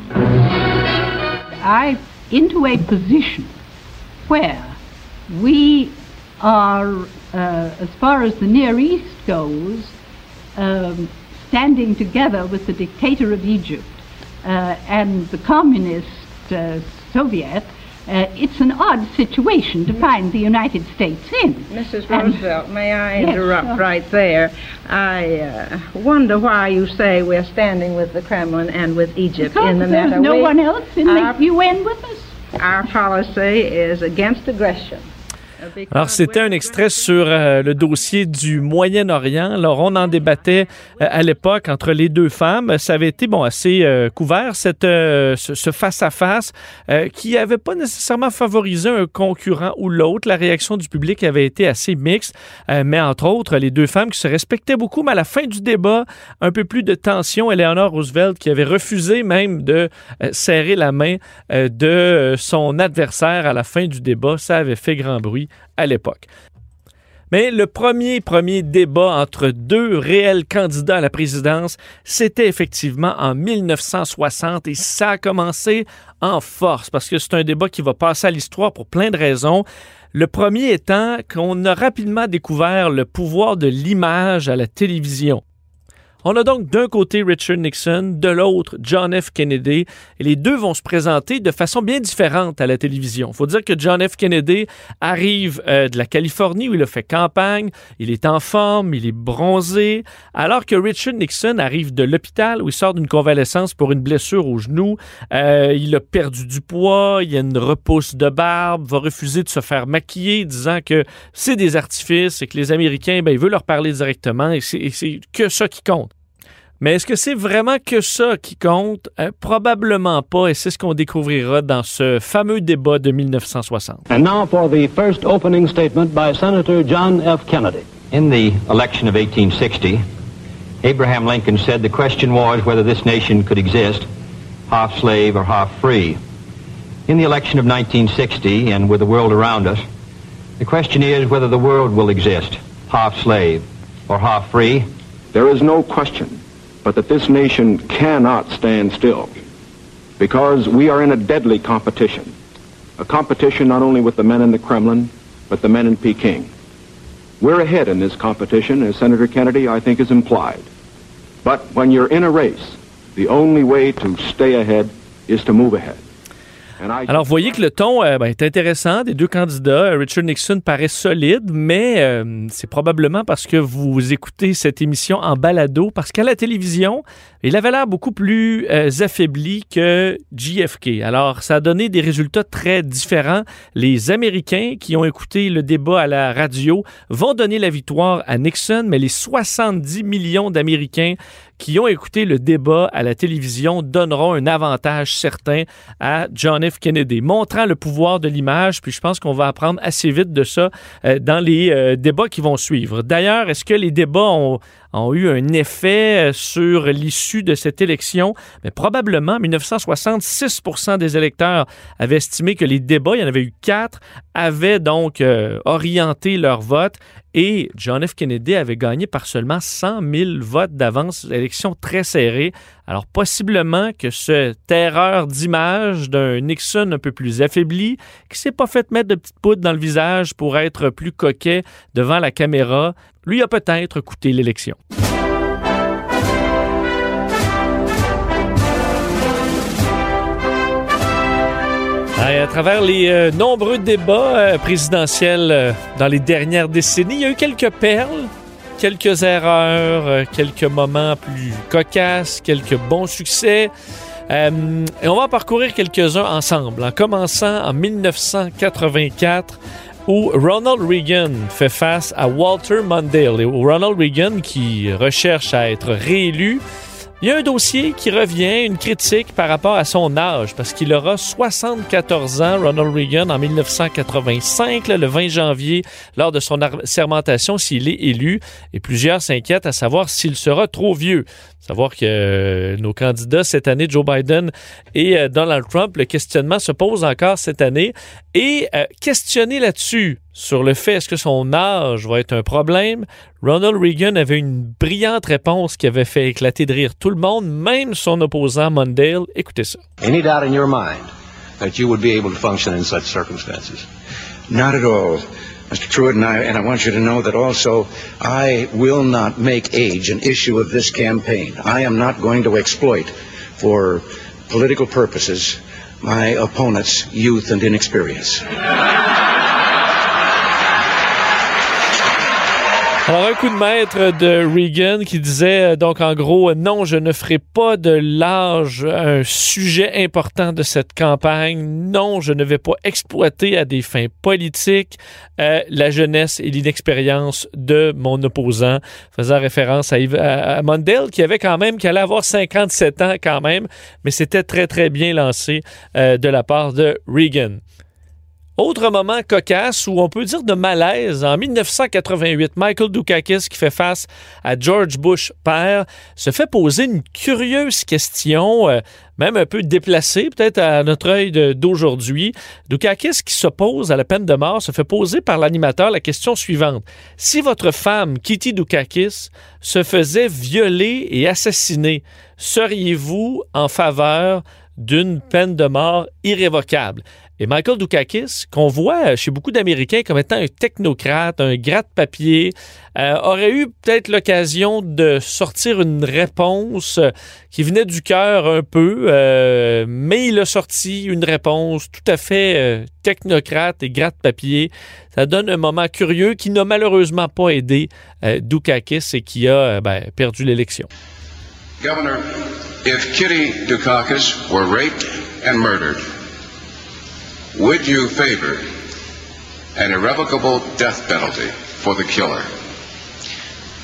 I into a position where we are, uh, as far as the Near East goes, um, standing together with the dictator of Egypt uh, and the communist uh, Soviet. Uh, it's an odd situation to find the United States in.
Mrs.
And-
Roosevelt, may I
Yes,
interrupt
sure.
right there? I uh, wonder why you say we're standing with the Kremlin and with Egypt
Because
in the matter.
no
We-
one else in
our,
the UN with us.
our policy is against aggression.
Alors, c'était un extrait sur euh, le dossier du Moyen-Orient. Alors, on en débattait euh, à l'époque entre les deux femmes. Ça avait été, bon, assez euh, couvert, cette, ce ce face-à-face, qui n'avait pas nécessairement favorisé un concurrent ou l'autre. La réaction du public avait été assez mixte. Mais entre autres, les deux femmes qui se respectaient beaucoup, mais à la fin du débat, un peu plus de tension. Eleanor Roosevelt qui avait refusé même de serrer la main de son adversaire à la fin du débat. Ça avait fait grand bruit à l'époque. Mais le premier, premier débat entre deux réels candidats à la présidence, c'était effectivement en 1960 et ça a commencé en force parce que c'est un débat qui va passer à l'histoire pour plein de raisons. Le premier étant qu'on a rapidement découvert le pouvoir de l'image à la télévision. On a donc d'un côté Richard Nixon, de l'autre John F. Kennedy, et les deux vont se présenter de façon bien différente à la télévision. Faut dire que John F. Kennedy arrive euh, de la Californie où il a fait campagne, il est en forme, il est bronzé, alors que Richard Nixon arrive de l'hôpital où il sort d'une convalescence pour une blessure au genou, euh, il a perdu du poids, il a une repousse de barbe, va refuser de se faire maquiller, disant que c'est des artifices et que les Américains, ben, il veut leur parler directement et c'est que ça qui compte. Mais est-ce que c'est vraiment que ça qui compte? Euh, probablement pas, et c'est ce qu'on découvrira dans ce fameux débat de 1960.
And now for the first opening statement by Senator John F. Kennedy.
In the election of 1860, Abraham Lincoln said the question was whether this nation could exist, half slave or half free. In the election of 1960, and with the world around us, the question is whether the world will exist, half slave or half free.
There is no question but that this nation cannot stand still because we are in a deadly competition. A competition not only with the men in the Kremlin, but the men in Peking. We're ahead in this competition, as Senator Kennedy, I think, has implied. But when you're in a race, the only way to stay ahead is to move ahead.
Alors, vous voyez que le ton euh, ben, est intéressant des deux candidats. Richard Nixon paraît solide, mais euh, c'est probablement parce que vous écoutez cette émission en balado, parce qu'à la télévision, il avait l'air beaucoup plus euh, affaibli que JFK. Alors, ça a donné des résultats très différents. Les Américains qui ont écouté le débat à la radio vont donner la victoire à Nixon, mais les 70 millions d'Américains qui ont écouté le débat à la télévision donneront un avantage certain à John F. Kennedy, montrant le pouvoir de l'image. Puis je pense qu'on va apprendre assez vite de ça euh, dans les euh, débats qui vont suivre. D'ailleurs, est-ce que les débats ont, ont eu un effet euh, sur l'issue de cette élection? Mais probablement, en 1966 des électeurs avaient estimé que les débats, il y en avait eu quatre, avaient donc orienté leur vote et John F. Kennedy avait gagné par seulement 100 000 votes d'avance, élection très serrée. Alors possiblement que cette erreur d'image d'un Nixon un peu plus affaibli, qui s'est pas fait mettre de petites poudres dans le visage pour être plus coquet devant la caméra, lui a peut-être coûté l'élection. à travers les euh, nombreux débats euh, présidentiels euh, dans les dernières décennies, il y a eu quelques perles, quelques erreurs, quelques moments plus cocasses, quelques bons succès. et on va parcourir quelques-uns ensemble, en commençant en 1984 où Ronald Reagan fait face à Walter Mondale. Et Ronald Reagan qui recherche à être réélu il y a un dossier qui revient, une critique par rapport à son âge, parce qu'il aura 74 ans, Ronald Reagan, en 1985, le 20 janvier, lors de son sermentation, s'il est élu, et plusieurs s'inquiètent à savoir s'il sera trop vieux. Savoir que euh, nos candidats cette année, Joe Biden et euh, Donald Trump, le questionnement se pose encore cette année. Et euh, questionner là-dessus, sur le fait est-ce que son âge va être un problème, Ronald Reagan avait une brillante réponse qui avait fait éclater de rire tout le monde, même son opposant Mondale. Écoutez ça.
Any doubt in your mind that you would be able to function in such circumstances?
Not at all. Mr. Truitt, and I, and I want you to know that also I will not make age an issue of this campaign. I am not going to exploit for political purposes my opponent's youth and inexperience.
Alors, un coup de maître de Reagan qui disait, euh, donc en gros, non, je ne ferai pas de l'âge un sujet important de cette campagne. Non, je ne vais pas exploiter à des fins politiques euh, la jeunesse et l'inexpérience de mon opposant, faisant référence à, à, Mondale, qui avait quand même, qui allait avoir 57 ans quand même, mais c'était très, très bien lancé euh, de la part de Reagan. Autre moment cocasse où on peut dire de malaise, en 1988, Michael Dukakis, qui fait face à George Bush père, se fait poser une curieuse question, euh, même un peu déplacée peut-être à notre œil d'aujourd'hui. Dukakis, qui s'oppose à la peine de mort, se fait poser par l'animateur la question suivante. Si votre femme, Kitty Dukakis, se faisait violer et assassiner, seriez-vous en faveur d'une peine de mort irrévocable? Et Michael Dukakis, qu'on voit chez beaucoup d'Américains comme étant un technocrate, un gratte-papier, euh, aurait eu peut-être l'occasion de sortir une réponse euh, qui venait du cœur un peu, euh, mais il a sorti une réponse tout à fait technocrate et gratte-papier. Ça donne un moment curieux qui n'a malheureusement pas aidé Dukakis et qui a ben, perdu l'élection.
Governor, if Kitty Dukakis were raped and murdered, would you favor an irrevocable death penalty for the killer?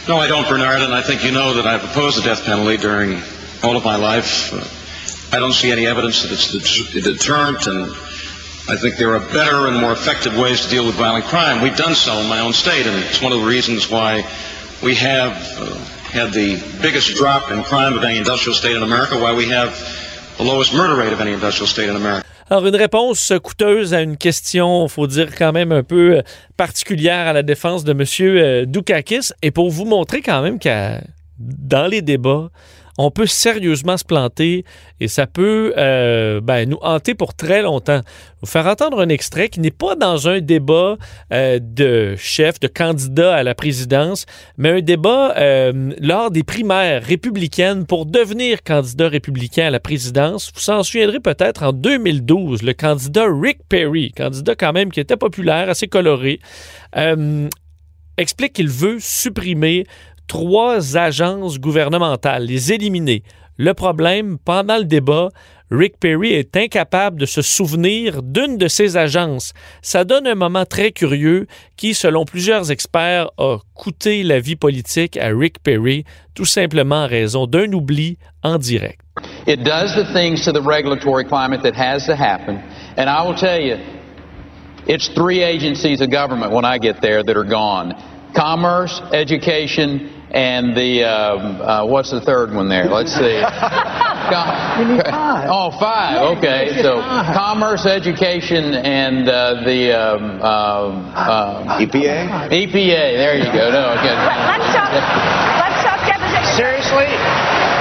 No, I don't, Bernard, and I think you know that I've opposed the death penalty during all of my life. I don't see any evidence that it's a deterrent, and I think there are better and more effective ways to deal with violent crime. We've done so in my own state, and it's one of the reasons why we have uh, had the biggest drop in crime of any industrial state in America, why we have the lowest murder rate of any industrial state in America.
Alors, une réponse coûteuse à une question, faut dire quand même un peu euh, particulière à la défense de M. Euh, Dukakis. Et pour vous montrer quand même que dans les débats, on peut sérieusement se planter et ça peut euh, ben, nous hanter pour très longtemps. Vous faire entendre un extrait qui n'est pas dans un débat euh, de chef, de candidat à la présidence, mais un débat euh, lors des primaires républicaines pour devenir candidat républicain à la présidence. Vous s'en souviendrez peut-être en 2012, le candidat Rick Perry, candidat quand même qui était populaire, assez coloré, explique qu'il veut supprimer trois agences gouvernementales, les éliminer. Le problème, pendant le débat, Rick Perry est incapable de se souvenir d'une de ces agences. Ça donne un moment très curieux qui, selon plusieurs experts, a coûté la vie politique à Rick Perry, tout simplement en raison d'un oubli en direct.
It does the things to the regulatory climate that has to happen, and I will tell you, it's three agencies of government when I get there that are gone: commerce, education, and the um, uh, what's the third one there? Let's see.
Com- five.
Oh, five. Okay, so commerce, education, and uh, the um, uh,
EPA.
EPA. There you go. No, okay.
Let's talk. Let's talk deposition.
Seriously?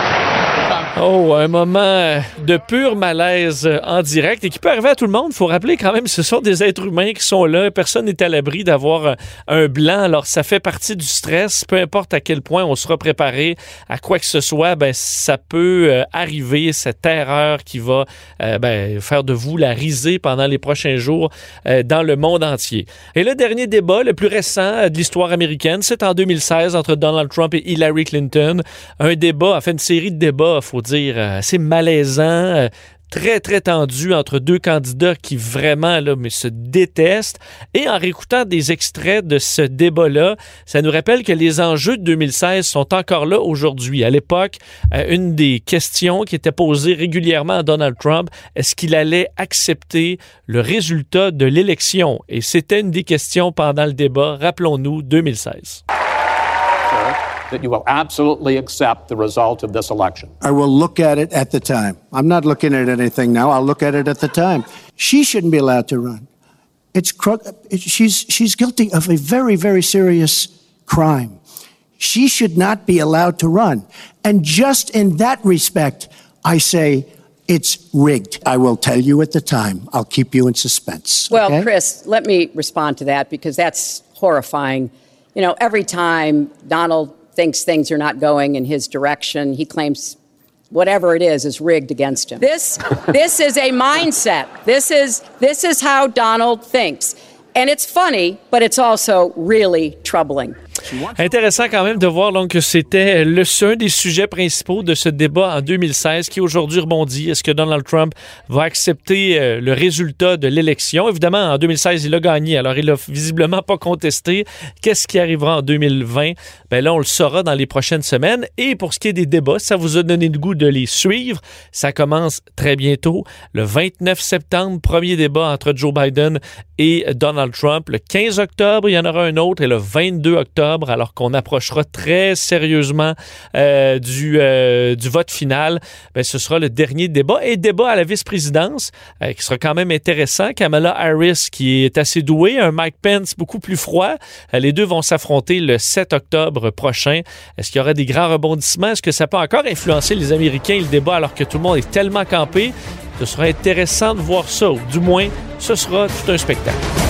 Oh, un moment de pur malaise en direct et qui peut arriver à tout le monde. Faut rappeler quand même, ce sont des êtres humains qui sont là. Personne n'est à l'abri d'avoir un blanc. Alors, ça fait partie du stress. Peu importe à quel point on sera préparé à quoi que ce soit, ben, ça peut euh, arriver, cette erreur qui va euh, ben, faire de vous la risée pendant les prochains jours euh, dans le monde entier. Et le dernier débat, le plus récent de l'histoire américaine, c'est en 2016 entre Donald Trump et Hillary Clinton. Un débat, enfin une série de débats, faut dire, euh, assez malaisant, euh, très, très tendu entre deux candidats qui vraiment là, mais se détestent. Et en réécoutant des extraits de ce débat-là, ça nous rappelle que les enjeux de 2016 sont encore là aujourd'hui. À l'époque, euh, une des questions qui était posée régulièrement à Donald Trump, est-ce qu'il allait accepter le résultat de l'élection? Et c'était une des questions pendant le débat, rappelons-nous, 2016.
That you will absolutely accept the result of this election?
I will look at it at the time. I'm not looking at anything now. I'll look at it at the time. She shouldn't be allowed to run. It's she's she's guilty of a very very serious crime. She should not be allowed to run. And just in that respect, I say it's rigged. I will tell you at the time. I'll keep you in suspense.
Well,
okay?
Chris, let me respond to that because that's horrifying. You know, every time Donald thinks things are not going in his direction. He claims whatever it is is rigged against him. This this is a mindset. This is this is how Donald thinks. And it's funny, but it's also really troubling.
Intéressant quand même de voir donc, que c'était un des sujets principaux de ce débat en 2016 qui aujourd'hui rebondit. Est-ce que Donald Trump va accepter euh, le résultat de l'élection? Évidemment, en 2016, il a gagné, alors il a visiblement pas contesté. Qu'est-ce qui arrivera en 2020? Ben là, on le saura dans les prochaines semaines. Et pour ce qui est des débats, ça vous a donné le goût de les suivre. Ça commence très bientôt, le 29 septembre, premier débat entre Joe Biden et Donald Trump. Le 15 octobre, il y en aura un autre et le 22 octobre, alors qu'on approchera très sérieusement euh, du, euh, du vote final, ben, ce sera le dernier débat et débat à la vice-présidence euh, qui sera quand même intéressant. Kamala Harris qui est assez douée, un Mike Pence beaucoup plus froid. les deux vont s'affronter le 7 octobre prochain. Est-ce qu'il y aura des grands rebondissements? Est-ce que ça peut encore influencer les Américains le débat alors que tout le monde est tellement campé? Ce sera intéressant de voir ça, ou du moins, ce sera tout un spectacle.